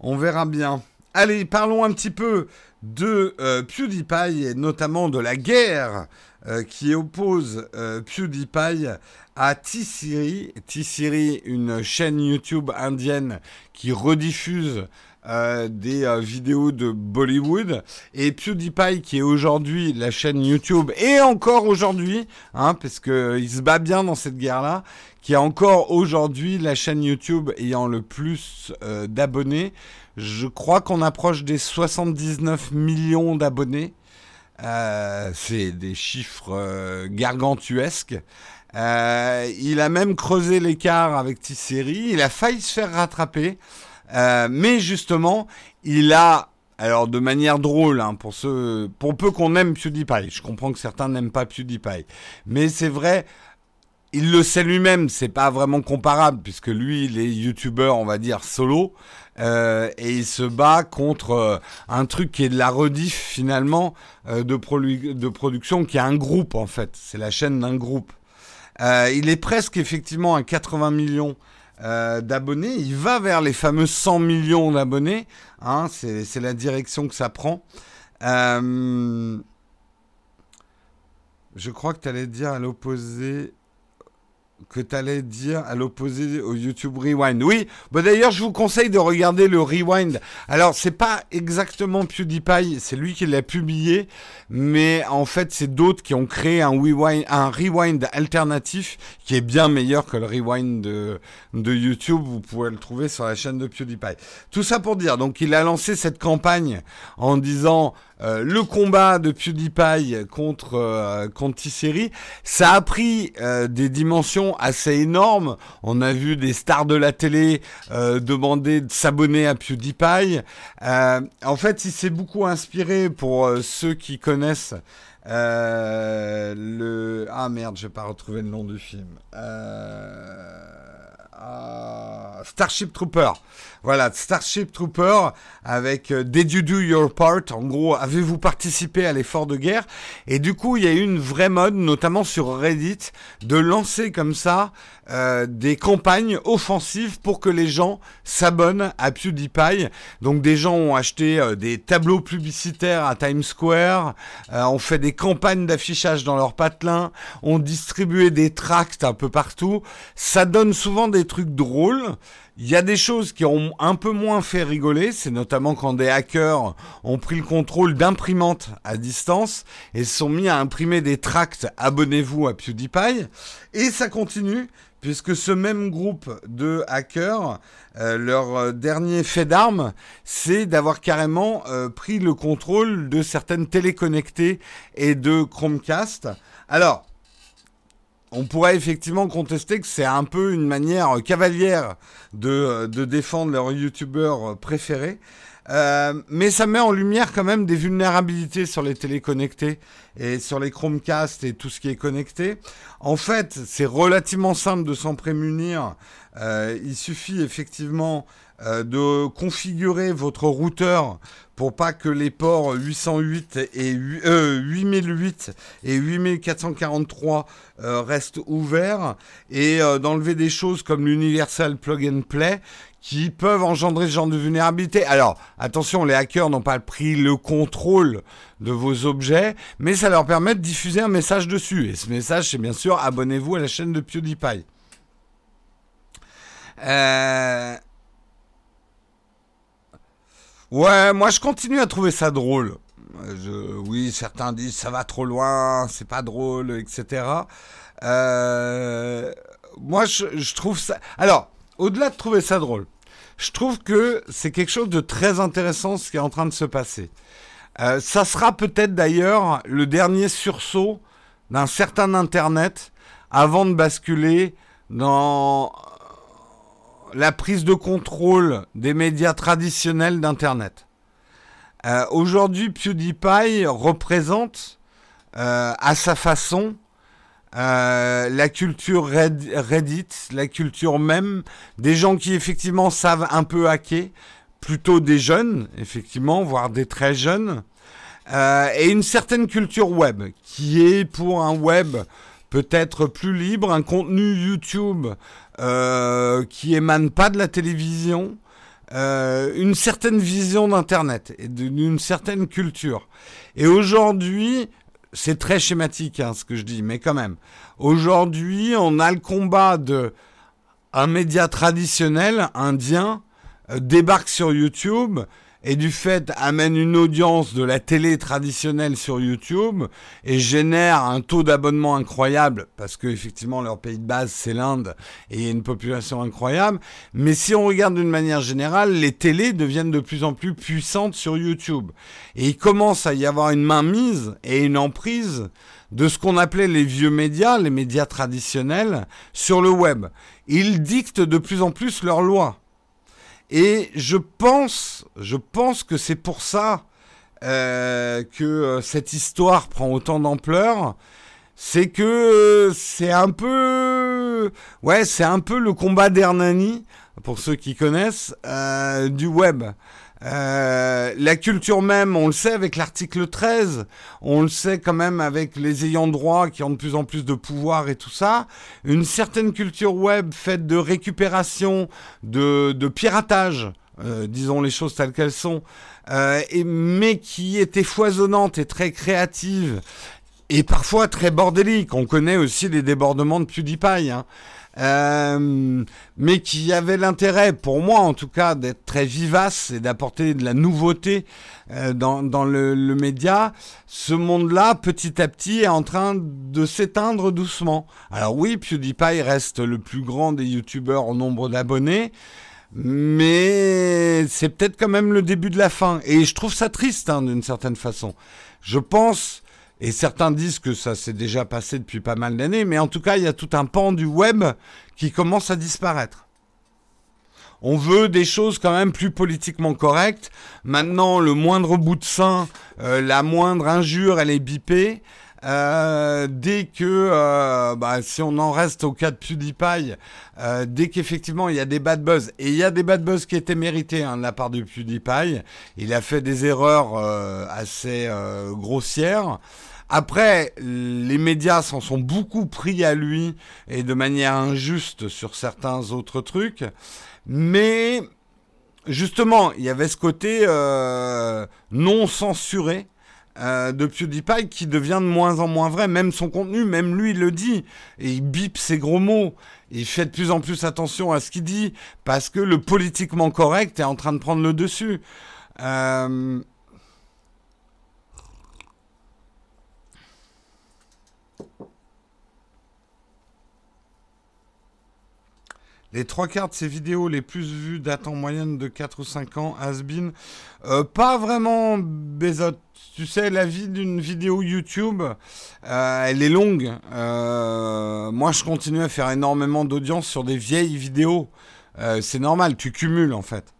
On verra bien. Allez, parlons un petit peu de euh, PewDiePie et notamment de la guerre euh, qui oppose PewDiePie à T-Siri. T-Siri, une chaîne YouTube indienne qui rediffuse euh, des euh, vidéos de Bollywood et PewDiePie qui est aujourd'hui la chaîne YouTube et encore aujourd'hui, hein, parce que il se bat bien dans cette guerre-là, qui est encore aujourd'hui la chaîne YouTube ayant le plus euh, d'abonnés. Je crois qu'on approche des 79 millions d'abonnés. c'est des chiffres gargantuesques. il a même creusé l'écart avec T-Series. Il a failli se faire rattraper. Euh, mais justement, il a alors de manière drôle, hein, pour ceux, pour peu qu'on aime PewDiePie. Je comprends que certains n'aiment pas PewDiePie, mais c'est vrai, il le sait lui-même, c'est pas vraiment comparable puisque lui, il est youtubeur, on va dire solo, euh, et il se bat contre euh, un truc qui est de la rediff finalement de, de production, qui est un groupe en fait. C'est la chaîne d'un groupe. il est presque effectivement à 80 millions euh, d'abonnés. Il va vers les fameux 100 millions d'abonnés. Hein, c'est la direction que ça prend. Euh, je crois que tu allais dire à l'opposé que tu allais dire à l'opposé au YouTube Rewind. Oui, bah d'ailleurs, je vous conseille de regarder le Rewind. Alors, c'est pas exactement PewDiePie, c'est lui qui l'a publié, mais en fait, c'est d'autres qui ont créé un rewind, un rewind alternatif qui est bien meilleur que le Rewind de, de YouTube. Vous pouvez le trouver sur la chaîne de PewDiePie. Tout ça pour dire, donc, il a lancé cette campagne en disant euh, le combat de PewDiePie contre euh, ça a pris euh, des dimensions assez énormes. On a vu des stars de la télé demander de s'abonner à PewDiePie. en fait, il s'est beaucoup inspiré pour ceux qui connaissent le ah merde, je vais pas retrouver le nom du film. Starship Trooper. Voilà, Starship Trooper avec euh, Did you do your part? En gros, avez-vous participé à l'effort de guerre? Et du coup, il y a eu une vraie mode, notamment sur Reddit, de lancer comme ça euh, des campagnes offensives pour que les gens s'abonnent à PewDiePie. Donc des gens ont acheté euh, des tableaux publicitaires à Times Square, ont fait des campagnes d'affichage dans leur patelin, ont distribué des tracts un peu partout. Ça donne souvent des trucs drôles. Il y a des choses qui ont un peu moins fait rigoler, c'est notamment quand des hackers ont pris le contrôle d'imprimantes à distance et se sont mis à imprimer des tracts abonnez-vous à PewDiePie. Et ça continue, puisque ce même groupe de hackers, euh, leur euh, dernier fait d'armes, c'est d'avoir carrément euh, pris le contrôle de certaines téléconnectées et de Chromecast. Alors, on pourrait effectivement contester que c'est un peu une manière cavalière de, défendre leur youtubeur préféré. Euh, mais ça met en lumière quand même des vulnérabilités sur les téléconnectés et sur les Chromecast et tout ce qui est connecté. En fait, c'est relativement simple de s'en prémunir. Euh, il suffit effectivement euh, de configurer votre routeur pour pas que les ports 808 et 8008 et 8443 euh, restent ouverts et euh, d'enlever des choses comme l'Universal Plug and Play qui peuvent engendrer ce genre de vulnérabilité. Alors, attention, les hackers n'ont pas pris le contrôle de vos objets, mais ça leur permet de diffuser un message dessus. Et ce message, c'est bien sûr, abonnez-vous à la chaîne de PewDiePie. Euh, Ouais, moi je continue à trouver ça drôle. oui, certains disent ça va trop loin, c'est pas drôle, etc. Euh, moi je, trouve ça. Alors, au-delà de trouver ça drôle, je trouve que c'est quelque chose de très intéressant ce qui est en train de se passer. Euh, ça sera peut-être d'ailleurs le dernier sursaut d'un certain Internet avant de basculer dans la prise de contrôle des médias traditionnels d'Internet. Euh, aujourd'hui, PewDiePie représente euh, à sa façon euh, la culture Reddit, la culture même, des gens qui effectivement savent un peu hacker, plutôt des jeunes, effectivement, voire des très jeunes, et une certaine culture web, qui est pour un web peut-être plus libre, un contenu YouTube euh, qui émane pas de la télévision, euh, une certaine vision d'Internet et d'une certaine culture. Et aujourd'hui, c'est très schématique hein, ce que je dis, mais quand même, aujourd'hui, on a le combat de un média traditionnel indien euh, débarque sur YouTube et du fait amène une audience de la télé traditionnelle sur YouTube et génère un taux d'abonnement incroyable parce que effectivement leur pays de base c'est l'Inde et une population incroyable. Mais si on regarde d'une manière générale, les télés deviennent de plus en plus puissantes sur YouTube et il commence à y avoir une mainmise et une emprise de ce qu'on appelait les vieux médias, les médias traditionnels, sur le web. Ils dictent de plus en plus leurs lois. Et je pense, je pense que c'est pour ça euh, que euh, cette histoire prend autant d'ampleur. C'est que c'est un peu, ouais, c'est un peu le combat d'Hernani pour ceux qui connaissent euh, du web. Euh, la culture même, on le sait avec l'article 13, on le sait quand même avec les ayants droit qui ont de plus en plus de pouvoir et tout ça. Une certaine culture web faite de récupération, de, de piratage, euh, disons les choses telles qu'elles sont, euh, et, mais qui était foisonnante et très créative et parfois très bordélique. On connaît aussi les débordements de PewDiePie. Hein. Euh, mais qui avait l'intérêt, pour moi en tout cas, d'être très vivace et d'apporter de la nouveauté euh, dans, dans le, le, média, ce monde-là, petit à petit, est en train de s'éteindre doucement. Alors oui, PewDiePie reste le plus grand des youtubeurs en nombre d'abonnés, mais c'est peut-être quand même le début de la fin. Et je trouve ça triste, hein, d'une certaine façon. Je pense et certains disent que ça s'est déjà passé depuis pas mal d'années, mais en tout cas, il y a tout un pan du web qui commence à disparaître. On veut des choses quand même plus politiquement correctes. Maintenant, le moindre bout de sein, euh, la moindre injure, elle est bipée. Euh, dès que, euh, bah, si on en reste au cas de PewDiePie, euh, dès qu'effectivement il y a des bad buzz, et il y a des bad buzz qui étaient mérités hein, de la part de PewDiePie, il a fait des erreurs assez grossières. Après, les médias s'en sont beaucoup pris à lui et de manière injuste sur certains autres trucs. Mais justement, il y avait ce côté non censuré euh, de PewDiePie qui devient de moins en moins vrai. Même son contenu, même lui, il le dit. Et il bip ses gros mots. Il fait de plus en plus attention à ce qu'il dit parce que le politiquement correct est en train de prendre le dessus. Euh, Les trois quarts de ces vidéos les plus vues datent en moyenne de 4 ou 5 ans, Asbin. Euh, pas vraiment Bezot. Tu sais, la vie d'une vidéo YouTube, euh, elle est longue. Euh, moi, je continue à faire énormément d'audience sur des vieilles vidéos. Euh, c'est normal, tu cumules en fait.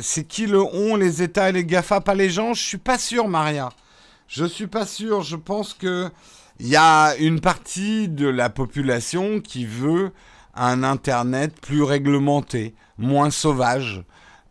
C'est qui le on, les États et les GAFA, pas les gens? Je suis pas sûr, Maria. Je suis pas sûr. Je pense que il y a une partie de la population qui veut un Internet plus réglementé, moins sauvage.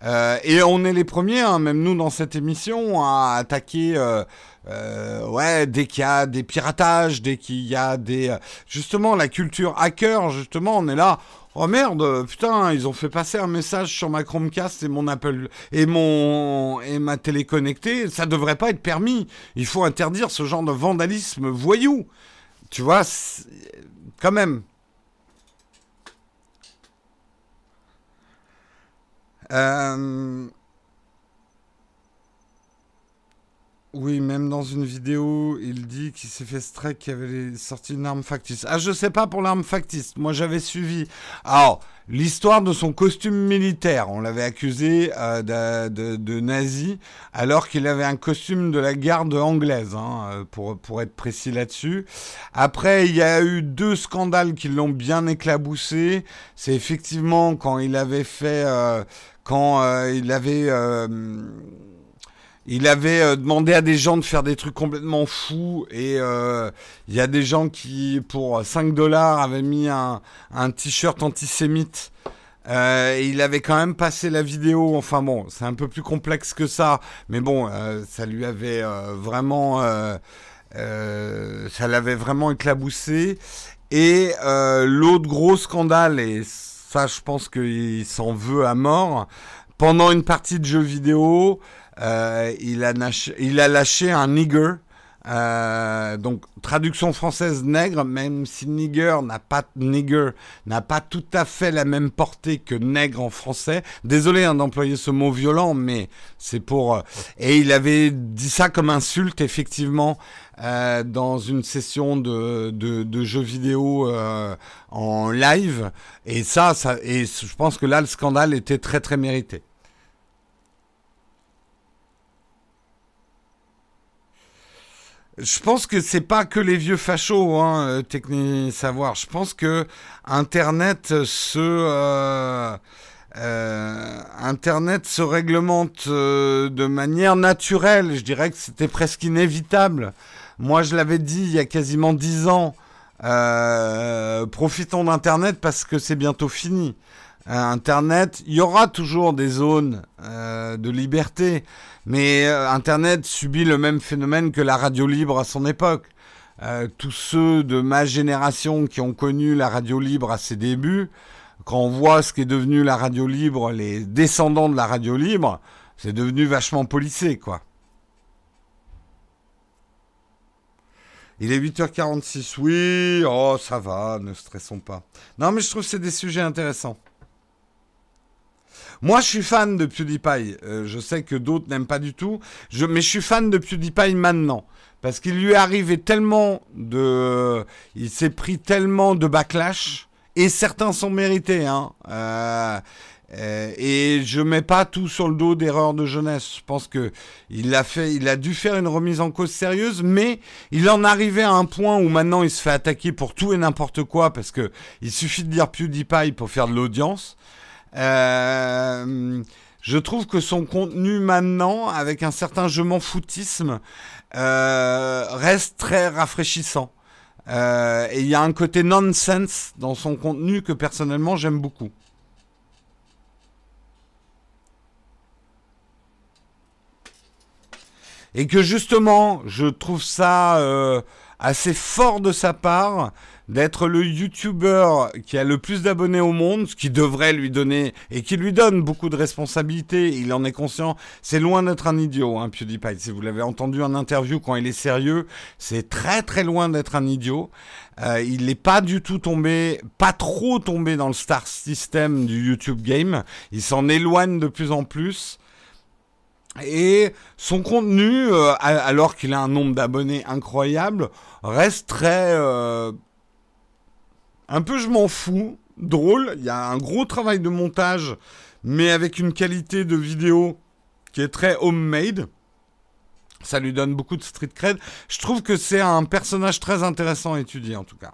Euh, et on est les premiers, hein, même nous dans cette émission, à attaquer. Euh, euh, ouais, dès qu'il y a des piratages, dès qu'il y a des justement la culture hacker, justement, on est là. Oh merde, putain, ils ont fait passer un message sur ma Chromecast et mon Apple et mon et ma télé connectée. Ça devrait pas être permis. Il faut interdire ce genre de vandalisme voyou. Tu vois, quand même. Euh... Oui, même dans une vidéo, il dit qu'il s'est fait strike qu'il avait sorti une arme factice. Ah, je sais pas pour l'arme factice. Moi, j'avais suivi. Alors, l'histoire de son costume militaire. On l'avait accusé euh, de, de, nazi, alors qu'il avait un costume de la garde anglaise, hein, euh, pour, pour être précis là-dessus. Après, il y a eu deux scandales qui l'ont bien éclaboussé. C'est effectivement quand il avait fait... quand euh, il avait euh, il avait euh, demandé à des gens de faire des trucs complètement fous et il y a des gens qui pour 5 dollars avaient mis un, t-shirt antisémite. Et il avait quand même passé la vidéo. Enfin bon c'est un peu plus complexe que ça. Mais bon ça lui avait vraiment ça l'avait vraiment éclaboussé. Et l'autre gros scandale et ça, je pense qu'il s'en veut à mort. Pendant une partie de jeu vidéo, euh, il, a lâché, un nigger. Euh, donc traduction française nègre, même si nigger n'a pas pas tout à fait la même portée que nègre en français. Désolé hein, d'employer ce mot violent, mais c'est pour. Euh, et il avait dit ça comme insulte effectivement euh, dans une session de, de, jeux vidéo euh, en live. Et ça, ça, et je pense que là, le scandale était très très mérité. Je pense que c'est pas que les vieux fachos, hein, euh, technique savoir. Je pense que Internet se Internet se réglemente de manière naturelle. Je dirais que c'était presque inévitable. Moi, je l'avais dit il y a quasiment dix ans. profitons d'Internet parce que c'est bientôt fini. Internet, il y aura toujours des zones de liberté. Mais euh, Internet subit le même phénomène que la radio libre à son époque. Euh, tous ceux de ma génération qui ont connu la radio libre à ses débuts, quand on voit ce qu'est devenu la radio libre, les descendants de la radio libre, c'est devenu vachement policé, quoi. Il est 8h46, oui, oh ça va, ne stressons pas. Non mais je trouve que c'est des sujets intéressants. Moi, je suis fan de PewDiePie. Euh, je sais que d'autres n'aiment pas du tout. mais je suis fan de PewDiePie maintenant. Parce qu'il lui est arrivé tellement de. Il s'est pris tellement de backlash. Et certains sont mérités. Hein. Euh, euh, et je mets pas tout sur le dos d'erreurs de jeunesse. Je pense que il a fait, il a dû faire une remise en cause sérieuse, mais il en arrivait à un point où maintenant il se fait attaquer pour tout et n'importe quoi parce que il suffit de dire PewDiePie pour faire de l'audience. Euh, je trouve que son contenu maintenant, avec un certain je m'en foutisme, euh, reste très rafraîchissant. Et il y a un côté nonsense dans son contenu que personnellement j'aime beaucoup. Et que justement, je trouve ça assez fort de sa part d'être le YouTuber qui a le plus d'abonnés au monde, ce qui devrait lui donner et qui lui donne beaucoup de responsabilités. Il en est conscient. C'est loin d'être un idiot, hein, PewDiePie. Si vous l'avez entendu en interview quand il est sérieux, c'est très très loin d'être un idiot. Euh, il n'est pas du tout tombé, pas trop tombé dans le star system du YouTube game. Il s'en éloigne de plus en plus. Et son contenu, euh, alors qu'il a un nombre d'abonnés incroyable, reste très euh, un peu je m'en fous, drôle, il y a un gros travail de montage, mais avec une qualité de vidéo qui est très homemade. Ça lui donne beaucoup de street cred. Je trouve que c'est un personnage très intéressant à étudier en tout cas.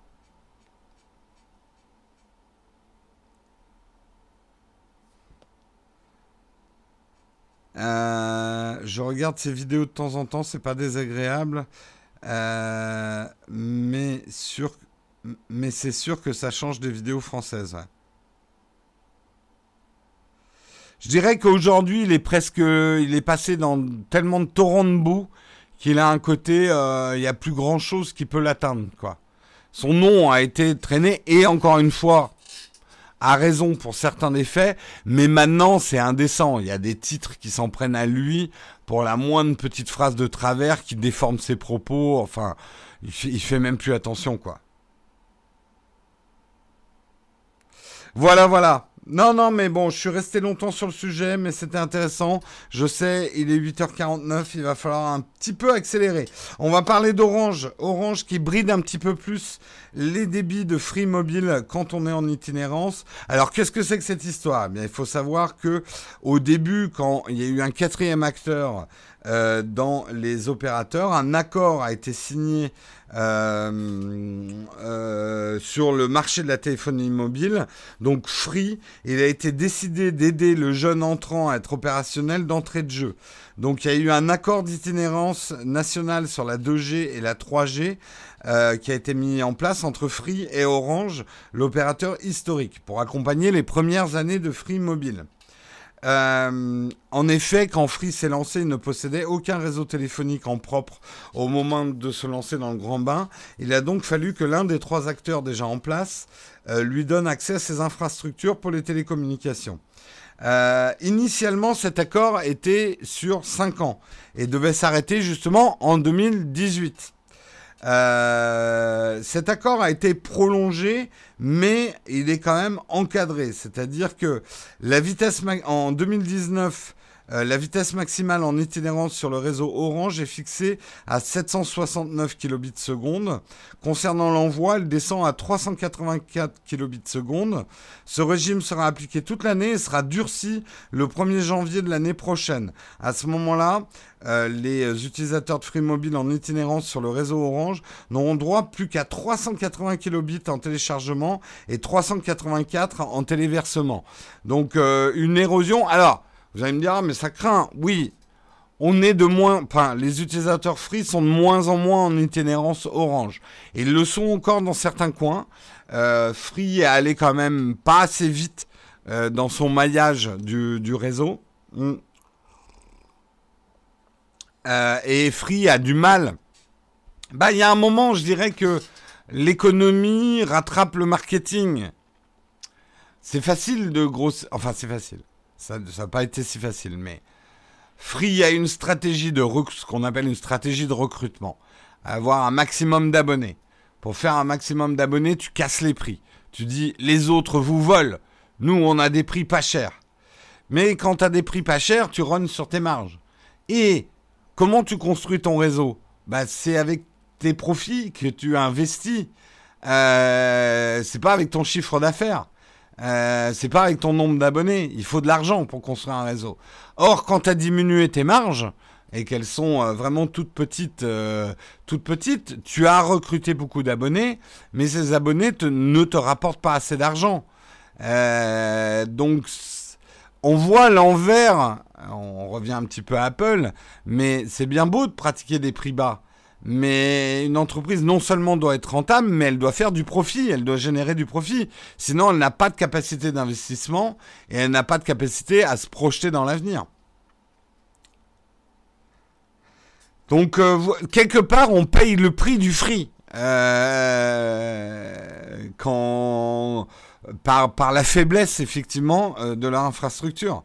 Euh, je regarde ses vidéos de temps en temps, c'est pas désagréable. Euh, mais c'est sûr que ça change des vidéos françaises. Je dirais qu'aujourd'hui, il est presque, il est passé dans tellement de torrents de boue qu'il a un côté, euh, il n'y a plus grand chose qui peut l'atteindre. Son nom a été traîné et encore une fois, a raison pour certains des mais maintenant c'est indécent. Il y a des titres qui s'en prennent à lui pour la moindre petite phrase de travers qui déforme ses propos. Enfin, il fait, fait même plus attention, quoi. Voilà, voilà. Non, non, mais bon, je suis resté longtemps sur le sujet, mais c'était intéressant. Je sais, il est 8h49, il va falloir un petit peu accélérer. On va parler d'Orange. Orange qui bride un petit peu plus les débits de Free Mobile quand on est en itinérance. Alors, qu'est-ce que c'est que cette histoire? Eh bien, Il faut savoir que au début, quand il y a eu un quatrième acteur euh, dans les opérateurs, un accord a été signé euh, euh, sur le marché de la téléphonie mobile. Donc Free, il a été décidé d'aider le jeune entrant à être opérationnel d'entrée de jeu. Donc il y a eu un accord d'itinérance nationale sur la 2G et la 3G euh, qui a été mis en place entre Free et Orange, l'opérateur historique, pour accompagner les premières années de Free Mobile. Euh, en effet, quand Free s'est lancé, il ne possédait aucun réseau téléphonique en propre au moment de se lancer dans le grand bain. Il a donc fallu que l'un des trois acteurs déjà en place euh, lui donne accès à ses infrastructures pour les télécommunications. Euh, initialement, cet accord était sur 5 ans et devait s'arrêter justement en 2018. Euh, cet accord a été prolongé, mais il est quand même encadré. C'est-à-dire que la vitesse en 2019, Euh, la vitesse maximale en itinérance sur le réseau Orange est fixée à 769 kbps. Concernant l'envoi, elle descend à 384 kbps. Ce régime sera appliqué toute l'année et sera durci le 1er janvier de l'année prochaine. À ce moment-là, euh, les utilisateurs de Free Mobile en itinérance sur le réseau Orange n'auront droit plus qu'à 380 kilobits en téléchargement et 384 en téléversement. Donc euh, une érosion. Alors, vous allez me dire, ah, mais ça craint. Oui, on est de moins, enfin, les utilisateurs Free sont de moins en moins en itinérance Orange. Et ils le sont encore dans certains coins. Euh, Free est allé quand même pas assez vite dans son maillage du, réseau. Hmm. Euh, et Free a du mal. Bah, il y a un moment, je dirais que l'économie rattrape le marketing. C'est facile de grosse. Enfin, c'est facile. Ça n'a pas été si facile, mais Free a une stratégie de ce qu'on appelle une stratégie de recrutement. Avoir un maximum d'abonnés. Pour faire un maximum d'abonnés, tu casses les prix. Tu dis les autres vous volent. Nous, on a des prix pas chers. Mais quand tu as des prix pas chers, tu runs sur tes marges. Et Comment tu construis ton réseau? Bah, C'est avec tes profits que tu investis. Euh, c'est pas avec ton chiffre d'affaires. Euh, c'est pas avec ton nombre d'abonnés. Il faut de l'argent pour construire un réseau. Or, quand tu as diminué tes marges et qu'elles sont euh, vraiment toutes petites, euh, toutes petites, tu as recruté beaucoup d'abonnés, mais ces abonnés ne te rapportent pas assez d'argent. donc, on voit l'envers on revient un petit peu à Apple, mais c'est bien beau de pratiquer des prix bas. Mais une entreprise non seulement doit être rentable, mais elle doit faire du profit, elle doit générer du profit. Sinon, elle n'a pas de capacité d'investissement et elle n'a pas de capacité à se projeter dans l'avenir. Donc, euh, quelque part, on paye le prix du free. Euh, quand, par, la faiblesse, effectivement, euh, de leur infrastructure.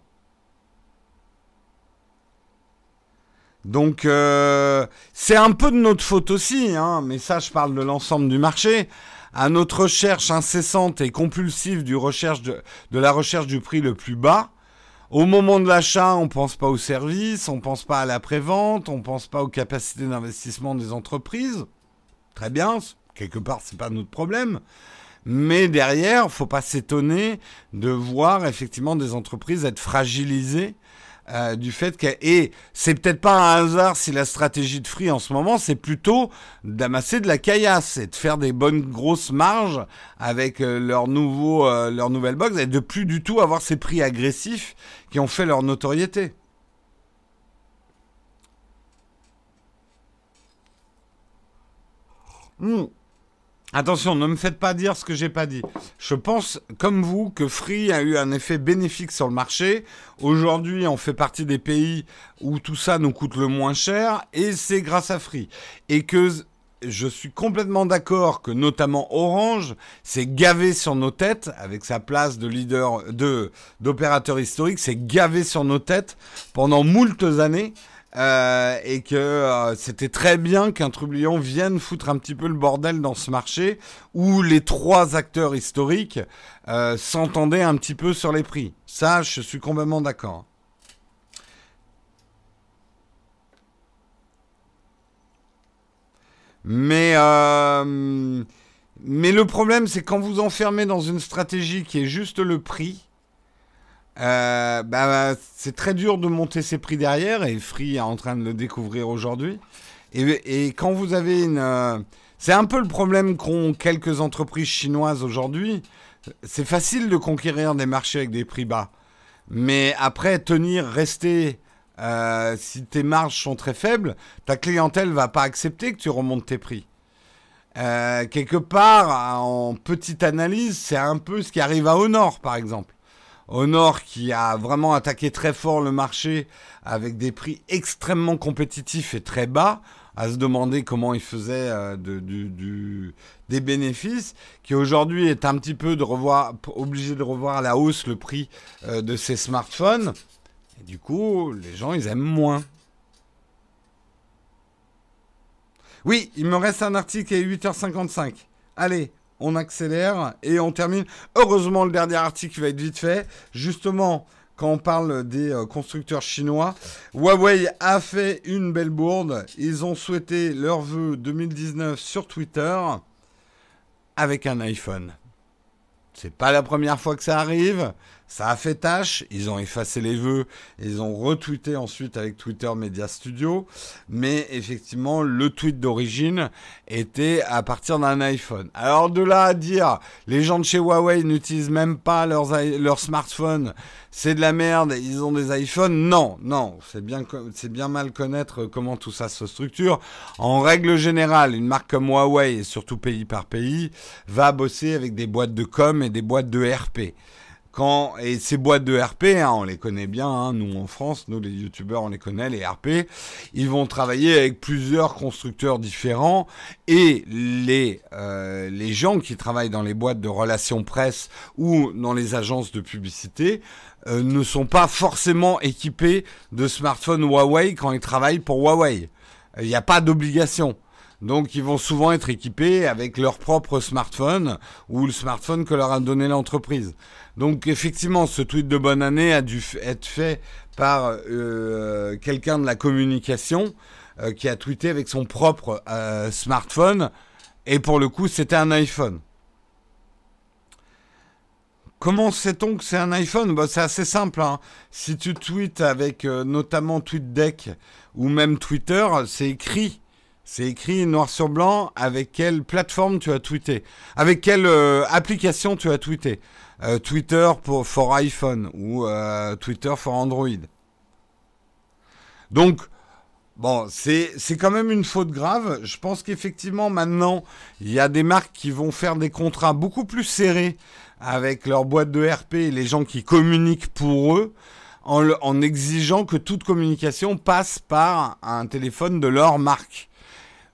Donc euh, c'est un peu de notre faute aussi, hein, mais ça je parle de l'ensemble du marché. À notre recherche incessante et compulsive de, la recherche du prix le plus bas, au moment de l'achat, on ne pense pas au service, on ne pense pas à la prévente, on ne pense pas aux capacités d'investissement des entreprises. Très bien, quelque part c'est pas notre problème. Mais derrière, faut pas s'étonner de voir effectivement des entreprises être fragilisées euh, du fait que et c'est peut-être pas un hasard si la stratégie de Free en ce moment c'est plutôt d'amasser de la caillasse et de faire des bonnes grosses marges avec euh, leur nouveau euh, leur nouvelle box et de plus du tout avoir ces prix agressifs qui ont fait leur notoriété. Hmm. Attention, ne me faites pas dire ce que j'ai pas dit. Je pense, comme vous, que Free a eu un effet bénéfique sur le marché. Aujourd'hui, on fait partie des pays où tout ça nous coûte le moins cher, et c'est grâce à Free. Et que je suis complètement d'accord que notamment Orange s'est gavé sur nos têtes avec sa place de leader de d'opérateur historique, s'est gavé sur nos têtes pendant moultes années euh, et que euh, c'était très bien qu'un trublion vienne foutre un petit peu le bordel dans ce marché où les trois acteurs historiques euh, s'entendaient un petit peu sur les prix. Ça, je suis complètement d'accord. Mais, mais le problème, c'est quand vous enfermez dans une stratégie qui est juste le prix, euh, bah, c'est très dur de monter ses prix derrière et Free est en train de le découvrir aujourd'hui. Et, quand vous avez une... Euh, c'est un peu le problème qu'ont quelques entreprises chinoises aujourd'hui. C'est facile de conquérir des marchés avec des prix bas. Mais après, tenir, rester, euh, si tes marges sont très faibles, ta clientèle va pas accepter que tu remontes tes prix. quelque part, en petite analyse, c'est un peu ce qui arrive à Honor, par exemple. Honor qui a vraiment attaqué très fort le marché avec des prix extrêmement compétitifs et très bas, à se demander comment il faisait euh, des bénéfices, qui aujourd'hui est un petit peu de revoir, obligé de revoir à la hausse le prix euh, de ses smartphones. Du coup, les gens, ils aiment moins. Oui, il me reste un article à 8h55. Allez, on accélère et on termine. Heureusement, le dernier article va être vite fait. Justement, quand on parle des euh, constructeurs chinois. Huawei a fait une belle bourde. Ils ont souhaité leur vœu 2019 sur Twitter avec un iPhone. C'est pas la première fois que ça arrive. Ça a fait tâche, ils ont effacé les vœux, ils ont retweeté ensuite avec Twitter Media Studio, mais effectivement le tweet d'origine était à partir d'un iPhone. Alors de là à dire, les gens de chez Huawei n'utilisent même pas leurs, leurs smartphones, c'est de la merde, ils ont des iPhones, non, non, c'est bien, mal connaître comment tout ça se structure. En règle générale, une marque comme Huawei, et surtout pays par pays, va bosser avec des boîtes de com et des boîtes de RP et ces boîtes de RP, hein, on les connaît bien, hein, nous en France, nous les youtubeurs, on les connaît, les RP, ils vont travailler avec plusieurs constructeurs différents et les, euh, les gens qui travaillent dans les boîtes de relations presse ou dans les agences de publicité euh, ne sont pas forcément équipés de smartphones Huawei quand ils travaillent pour Huawei. Il n'y a pas d'obligation. Donc ils vont souvent être équipés avec leur propre smartphone ou le smartphone que leur a donné l'entreprise. Donc effectivement, ce tweet de bonne année a dû être fait par euh, quelqu'un de la communication euh, qui a tweeté avec son propre euh, smartphone. Et pour le coup, c'était un iPhone. Comment sait-on que c'est un iPhone? Bah, C'est assez simple. Hein. Si tu tweets avec notamment TweetDeck ou même Twitter, c'est écrit. C'est écrit noir sur blanc avec quelle plateforme tu as tweeté. Avec quelle application tu as tweeté. Euh, Twitter pour iPhone ou euh, Twitter for Android. Donc, bon, c'est quand même une faute grave. Je pense qu'effectivement, maintenant, il y a des marques qui vont faire des contrats beaucoup plus serrés avec leur boîte de RP et les gens qui communiquent pour eux. En, exigeant que toute communication passe par un téléphone de leur marque.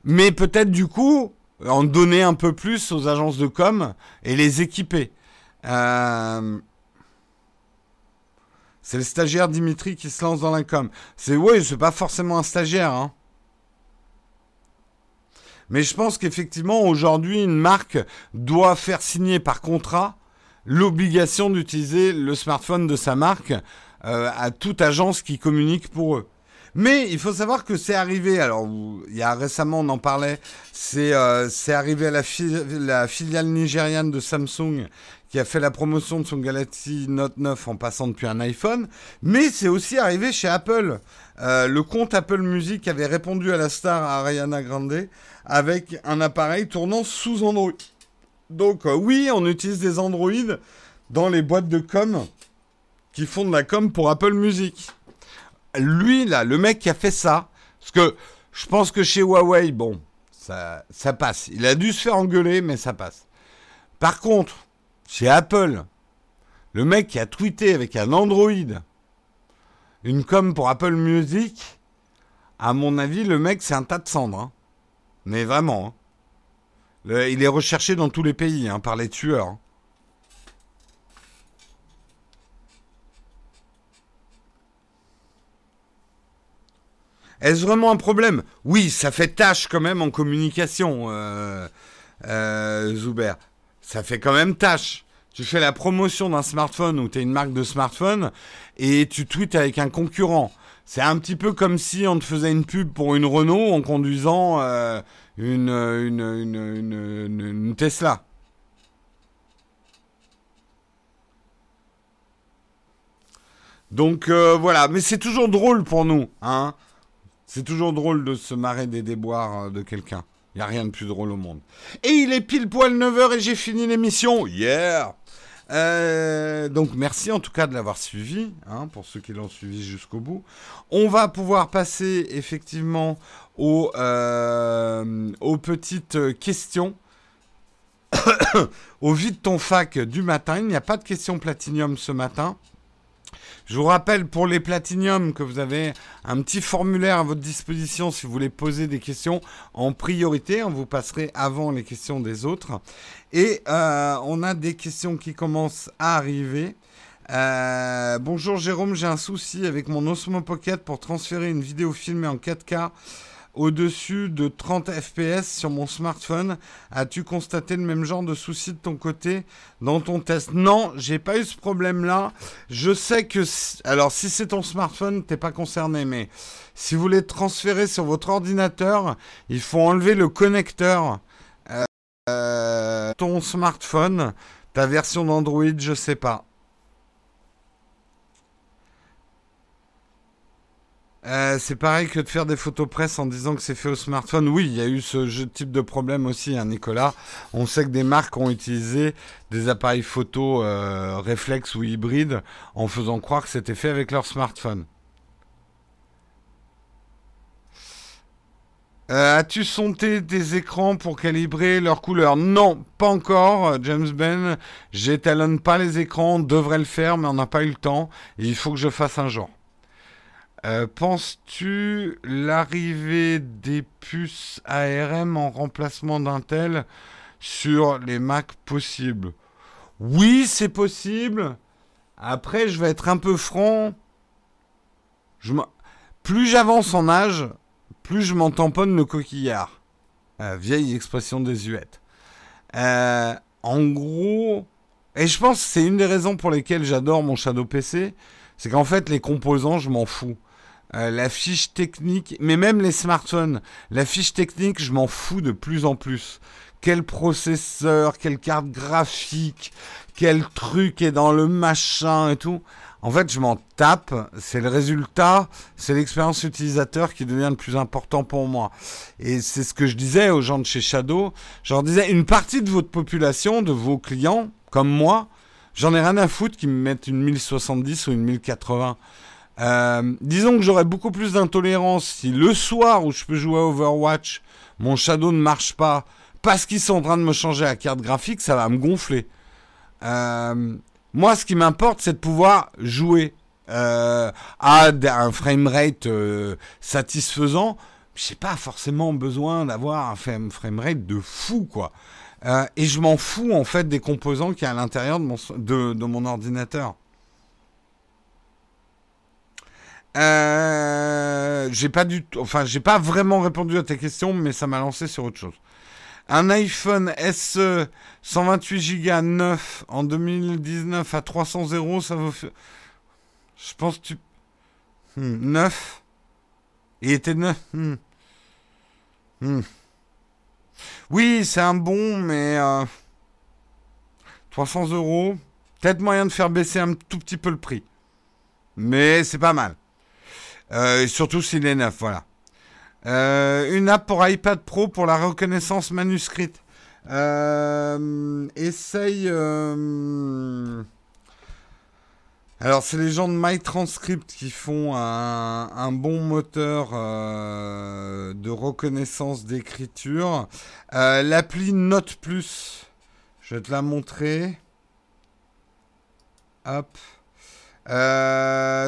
Mais peut-être du coup, en donner un peu plus aux agences de com et les équiper. Euh, c'est le stagiaire Dimitri qui se lance dans l'income. C'est oui, c'est pas forcément un stagiaire. Hein. Mais je pense qu'effectivement, aujourd'hui, une marque doit faire signer par contrat l'obligation d'utiliser le smartphone de sa marque euh, à toute agence qui communique pour eux. Mais il faut savoir que c'est arrivé, alors il y a récemment on en parlait, c'est euh, arrivé à la, filiale nigériane de Samsung qui a fait la promotion de son Galaxy Note 9 en passant depuis un iPhone, mais c'est aussi arrivé chez Apple. Euh, le compte Apple Music avait répondu à la star Ariana Grande avec un appareil tournant sous Android. Donc euh, oui, on utilise des Android dans les boîtes de com qui font de la com pour Apple Music. Lui, là, le mec qui a fait ça, parce que je pense que chez Huawei, bon, ça, ça passe. Il a dû se faire engueuler, mais ça passe. Par contre, chez Apple, le mec qui a tweeté avec un Android une com pour Apple Music, à mon avis, le mec, c'est un tas de cendres. Hein. Mais vraiment. Hein. il est recherché dans tous les pays hein, par les tueurs. Est-ce vraiment un problème? Oui, ça fait tâche quand même en communication, euh, euh, Zuber ça fait quand même tâche. Tu fais la promotion d'un smartphone ou tu une marque de smartphone et tu tweets avec un concurrent. C'est un petit peu comme si on te faisait une pub pour une Renault en conduisant euh, une, une, Tesla. Donc euh, voilà, mais c'est toujours drôle pour nous, hein. C'est toujours drôle de se marrer des déboires de quelqu'un. Il n'y a rien de plus drôle au monde. Et il est pile poil 9h et j'ai fini l'émission. Yeah euh, donc merci en tout cas de l'avoir suivi, hein, pour ceux qui l'ont suivi jusqu'au bout. On va pouvoir passer effectivement aux, euh, aux petites questions. au vide ton fac du matin. Il n'y a pas de questions platinium ce matin. Je vous rappelle pour les platiniums que vous avez un petit formulaire à votre disposition si vous voulez poser des questions en priorité. On vous passerait avant les questions des autres. Et euh, on a des questions qui commencent à arriver. Euh, bonjour Jérôme, j'ai un souci avec mon Osmo Pocket pour transférer une vidéo filmée en 4K au-dessus de 30 fps sur mon smartphone. As-tu constaté le même genre de souci de ton côté dans ton test? Non, j'ai pas eu ce problème-là. Je sais que... Alors, si c'est ton smartphone, t'es pas concerné, mais si vous voulez transférer sur votre ordinateur, il faut enlever le connecteur. Euh, ton smartphone, ta version d'Android, je sais pas. Euh, c'est pareil que de faire des photos presse en disant que c'est fait au smartphone. Oui, il y a eu ce type de problème aussi, hein, Nicolas. On sait que des marques ont utilisé des appareils photo euh, ou hybrides en faisant croire que c'était fait avec leur smartphone. Euh, as-tu sondé des écrans pour calibrer leur couleur? Non, pas encore, James Ben. J'étalonne pas les écrans, on devrait le faire, mais on n'a pas eu le temps. Il faut que je fasse un jour. Euh, penses-tu l'arrivée des puces ARM en remplacement d'Intel sur les Mac possible? Oui, c'est possible. Après, je vais être un peu franc. Plus j'avance en âge, plus je m'en tamponne le coquillard. Euh, vieille expression désuète. Euh, en gros, et je pense que c'est une des raisons pour lesquelles j'adore mon Shadow PC, c'est qu'en fait les composants, je m'en fous. Euh, la fiche technique, mais même les smartphones, la fiche technique, je m'en fous de plus en plus. Quel processeur, quelle carte graphique, quel truc est dans le machin et tout. En fait, je m'en tape. C'est le résultat, c'est l'expérience utilisateur qui devient le plus important pour moi. Et c'est ce que je disais aux gens de chez Shadow. Je leur disais, une partie de votre population, de vos clients, comme moi, j'en ai rien à foutre qu'ils me mettent une 1070 ou une 1080. Euh, disons que j'aurais beaucoup plus d'intolérance si le soir où je peux jouer à Overwatch, mon Shadow ne marche pas parce qu'ils sont en train de me changer la carte graphique, ça va me gonfler. Euh, moi, ce qui m'importe, c'est de pouvoir jouer euh, à un framerate satisfaisant. J'ai pas forcément besoin d'avoir un framerate de fou, quoi. et je m'en fous en fait des composants qui y a à l'intérieur de mon ordinateur. Euh, j'ai pas du enfin, j'ai pas vraiment répondu à ta question, mais ça m'a lancé sur autre chose. Un iPhone SE 128 Go 9 en 2019 à 300 euros, ça vaut. Je pense que tu. 9 Il était 9 hmm. Hmm. Oui, c'est un bon, mais. 300 euh, euros. Peut-être moyen de faire baisser un tout petit peu le prix. Mais c'est pas mal. Euh, surtout s'il est neuf, voilà. Euh, une app pour iPad Pro pour la reconnaissance manuscrite. Euh, essaye. Alors, c'est les gens de MyTranscript qui font un, bon moteur de reconnaissance d'écriture. L'appli Note Plus, je vais te la montrer. Hop.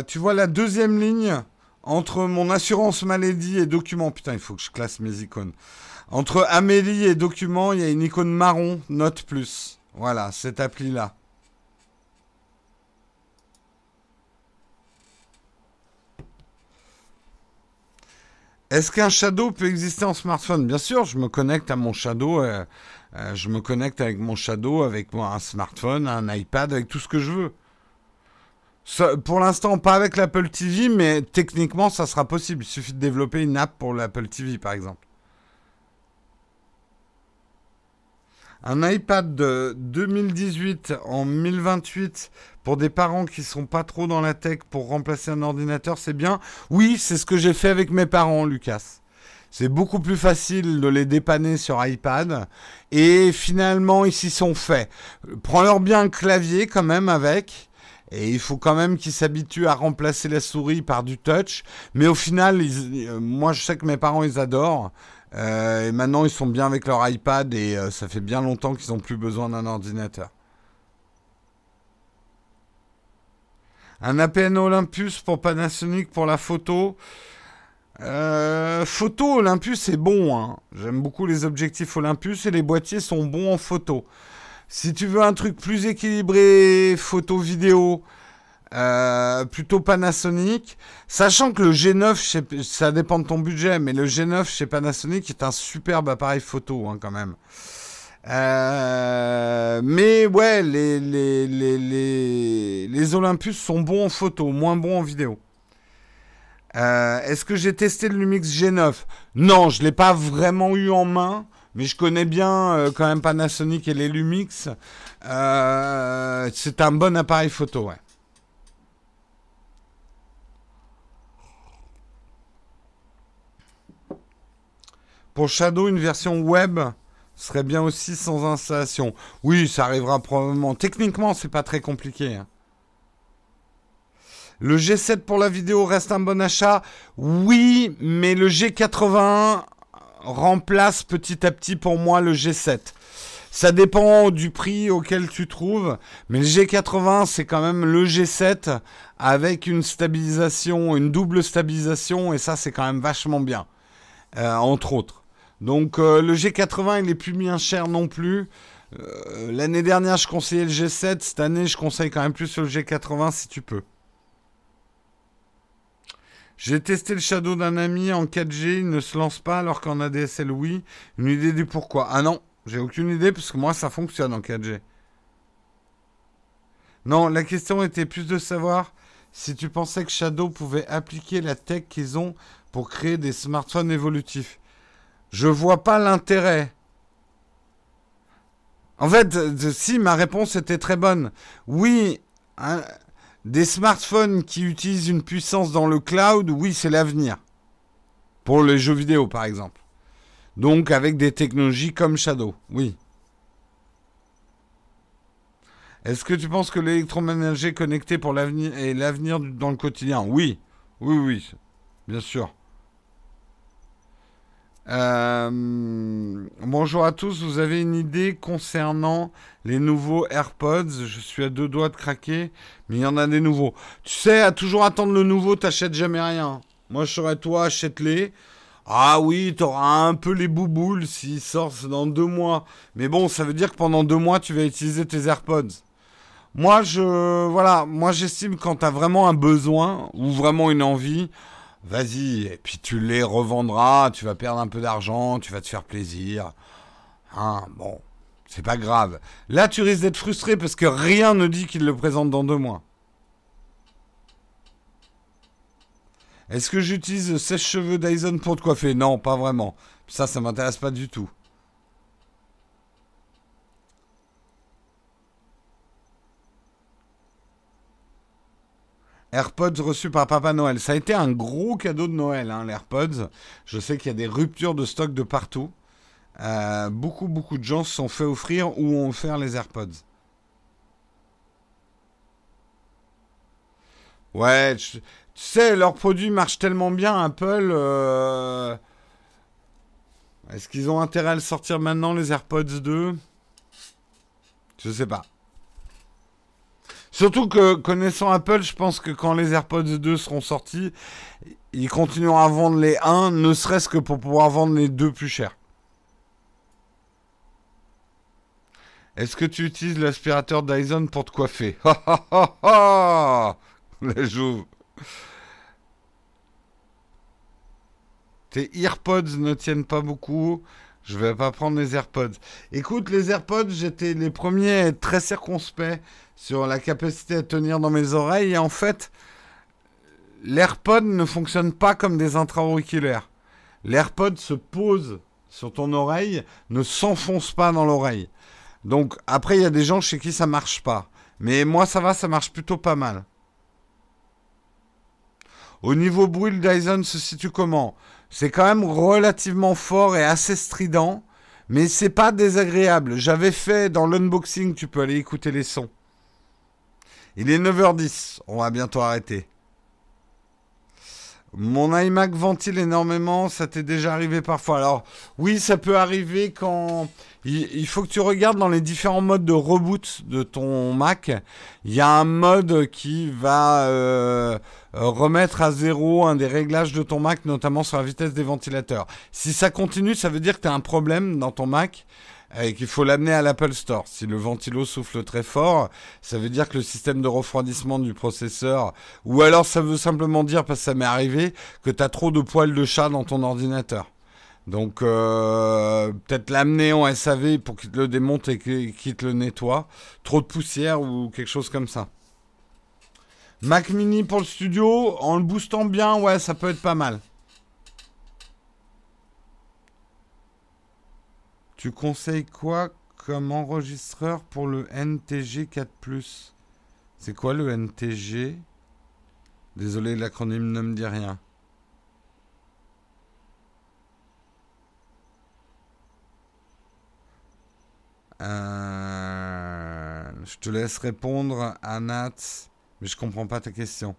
tu vois la deuxième ligne? Entre mon assurance maladie et documents, putain, il faut que je classe mes icônes. Entre Amélie et documents, il y a une icône marron, note plus. Voilà, cette appli-là. Est-ce qu'un Shadow peut exister en smartphone? Bien sûr, je me connecte à mon Shadow. Euh, euh, je me connecte avec mon Shadow, avec un smartphone, un iPad, avec tout ce que je veux pour l'instant, pas avec l'Apple TV, mais techniquement, ça sera possible. Il suffit de développer une app pour l'Apple TV, par exemple. Un iPad de 2018 en 1028 pour des parents qui sont pas trop dans la tech pour remplacer un ordinateur, c'est bien. Oui, c'est ce que j'ai fait avec mes parents, Lucas. C'est beaucoup plus facile de les dépanner sur iPad. Et finalement, ils s'y sont faits. Prends-leur bien un clavier quand même avec. Et il faut quand même qu'ils s'habituent à remplacer la souris par du touch. Mais au final, euh, moi je sais que mes parents ils adorent. Euh, et maintenant ils sont bien avec leur iPad et euh, ça fait bien longtemps qu'ils n'ont plus besoin d'un ordinateur. Un APN Olympus pour Panasonic pour la photo. photo Olympus c'est bon. Hein. J'aime beaucoup les objectifs Olympus et les boîtiers sont bons en photo. Si tu veux un truc plus équilibré, photo, vidéo, Euh, plutôt Panasonic, sachant que le G9, ça dépend de ton budget, mais le G9 chez Panasonic est un superbe appareil photo hein, quand même. Euh, mais ouais, les, Olympus sont bons en photo, moins bons en vidéo. Euh, est-ce que j'ai testé le Lumix G9 Non, je ne l'ai pas vraiment eu en main, mais je connais bien quand même Panasonic et les Lumix. c'est un bon appareil photo, ouais. Pour Shadow, une version web serait bien aussi sans installation. Oui, ça arrivera probablement. Techniquement, c'est pas très compliqué. Hein. Le G7 pour la vidéo reste un bon achat. Oui, mais le G81 remplace petit à petit pour moi le G7. Ça dépend du prix auquel tu trouves, mais le G80 c'est quand même le G7 avec une stabilisation, une double stabilisation et ça c'est quand même vachement bien, euh, entre autres. Donc euh, le G80, il est plus bien cher non plus. Euh, l'année dernière, je conseillais le G7. Cette année, je conseille quand même plus le G80 si tu peux. J'ai testé le Shadow d'un ami en 4G, il ne se lance pas alors qu'en ADSL oui. Une idée du pourquoi Ah non, j'ai aucune idée parce que moi ça fonctionne en 4G. Non, la question était plus de savoir si tu pensais que Shadow pouvait appliquer la tech qu'ils ont pour créer des smartphones évolutifs. Je vois pas l'intérêt. En fait, si ma réponse était très bonne, oui, des smartphones qui utilisent une puissance dans le cloud, oui, c'est l'avenir. Pour les jeux vidéo, par exemple. Donc avec des technologies comme Shadow, oui. Est-ce que tu penses que l'électroménager connecté pour l'avenir est l'avenir dans le quotidien? Oui, oui, oui, bien sûr. Euh, bonjour à tous, vous avez une idée concernant les nouveaux AirPods? Je suis à deux doigts de craquer, mais il y en a des nouveaux. Tu sais, à toujours attendre le nouveau, t'achètes jamais rien. Moi, je serais toi, achète-les. Ah oui, t'auras un peu les bouboules s'ils sortent dans deux mois. Mais bon, ça veut dire que pendant deux mois, tu vas utiliser tes AirPods. Moi, je, voilà, moi j'estime quand t'as vraiment un besoin ou vraiment une envie, vas-y, et puis tu les revendras, tu vas perdre un peu d'argent, tu vas te faire plaisir. Hein, bon, c'est pas grave. Là, tu risques d'être frustré parce que rien ne dit qu'il le présente dans deux mois. Est-ce que j'utilise sèche-cheveux Dyson pour te coiffer? Non, pas vraiment. Ça, ça m'intéresse pas du tout. AirPods reçus par Papa Noël. Ça a été un gros cadeau de Noël, hein, l'AirPods. Je sais qu'il y a des ruptures de stock de partout. Euh, beaucoup, beaucoup de gens se sont fait offrir ou ont offert les AirPods. Ouais, tu sais, leurs produits marchent tellement bien, Apple. Euh, est-ce qu'ils ont intérêt à le sortir maintenant, les AirPods 2 Je sais pas. Surtout que, connaissant Apple, je pense que quand les AirPods 2 seront sortis, ils continueront à vendre les 1, ne serait-ce que pour pouvoir vendre les 2 plus chers. Est-ce que tu utilises l'aspirateur Dyson pour te coiffer? Les joues. Tes AirPods ne tiennent pas beaucoup. Je vais pas prendre les AirPods. Écoute, les AirPods, j'étais les premiers à être très circonspects sur la capacité à tenir dans mes oreilles. Et en fait, l'AirPod ne fonctionne pas comme des intra-auriculaires. L'AirPod se pose sur ton oreille, ne s'enfonce pas dans l'oreille. Donc après, il y a des gens chez qui ça marche pas. Mais moi, ça va, ça marche plutôt pas mal. Au niveau bruit, le Dyson se situe comment? C'est quand même relativement fort et assez strident, mais c'est pas désagréable. J'avais fait dans l'unboxing, tu peux aller écouter les sons. Il est 9h10, on va bientôt arrêter. Mon iMac ventile énormément, ça t'est déjà arrivé parfois. Alors oui, ça peut arriver quand il, faut que tu regardes dans les différents modes de reboot de ton Mac. Il y a un mode qui va euh, remettre à zéro un des réglages de ton Mac, notamment sur la vitesse des ventilateurs. Si ça continue, ça veut dire que tu as un problème dans ton Mac. Et qu'il faut l'amener à l'Apple Store. Si le ventilo souffle très fort, ça veut dire que le système de refroidissement du processeur, ou alors ça veut simplement dire, parce que ça m'est arrivé, que tu as trop de poils de chat dans ton ordinateur. Donc euh, peut-être l'amener en SAV pour qu'il te le démonte et qu'il te le nettoie. Trop de poussière ou quelque chose comme ça. Mac mini pour le studio, en le boostant bien, ouais, ça peut être pas mal. Tu conseilles quoi comme enregistreur pour le NTG 4 ⁇ C'est quoi le NTG Désolé, l'acronyme ne me dit rien. Euh, je te laisse répondre à mais je comprends pas ta question.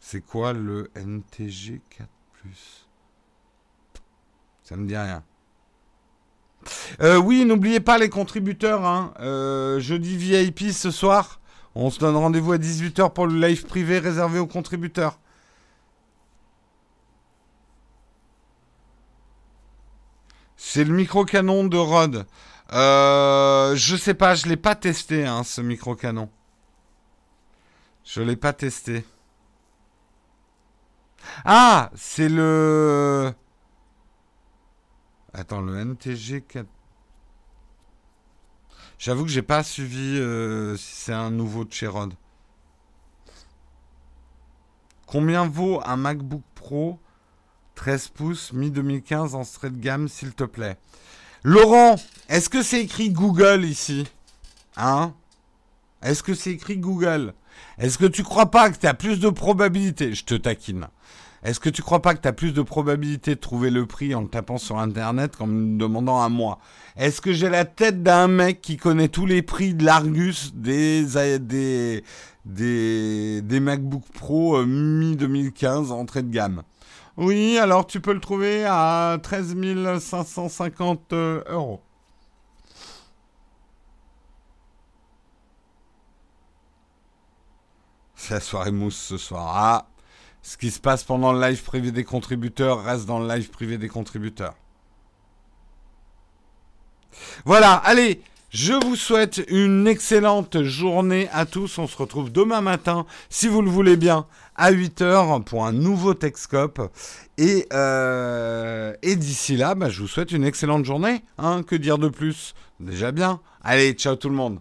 C'est quoi le NTG 4 ⁇ Ça me dit rien. Euh, oui, n'oubliez pas les contributeurs. Hein. Euh, jeudi VIP ce soir. On se donne rendez-vous à 18h pour le live privé réservé aux contributeurs. C'est le micro-canon de Rod. Euh, je sais pas, je l'ai pas testé, hein, ce micro-canon. Je l'ai pas testé. Ah, c'est le... Attends, le NTG 4... J'avoue que j'ai pas suivi euh, si c'est un nouveau de chez. Combien vaut un MacBook Pro 13 pouces, mi-2015 en straight gamme, s'il te plaît? Laurent, est-ce que c'est écrit Google ici? Hein? Est-ce que c'est écrit Google? Est-ce que tu crois pas que tu as plus de probabilité? Je te taquine. Est-ce que tu crois pas que tu as plus de probabilité de trouver le prix en le tapant sur Internet qu'en me demandant à moi? Est-ce que j'ai la tête d'un mec qui connaît tous les prix de l'Argus des, des, des, MacBook Pro euh, mi-2015 entrée de gamme? Oui, alors tu peux le trouver à 13 550 euh, euros. C'est la soirée mousse ce soir. Ah, ce qui se passe pendant le live privé des contributeurs reste dans le live privé des contributeurs. Voilà, allez, je vous souhaite une excellente journée à tous. On se retrouve demain matin, si vous le voulez bien, à 8h pour un nouveau Texcope. Et, euh, et d'ici là, bah, je vous souhaite une excellente journée. Hein, que dire de plus? Déjà bien. Allez, ciao tout le monde.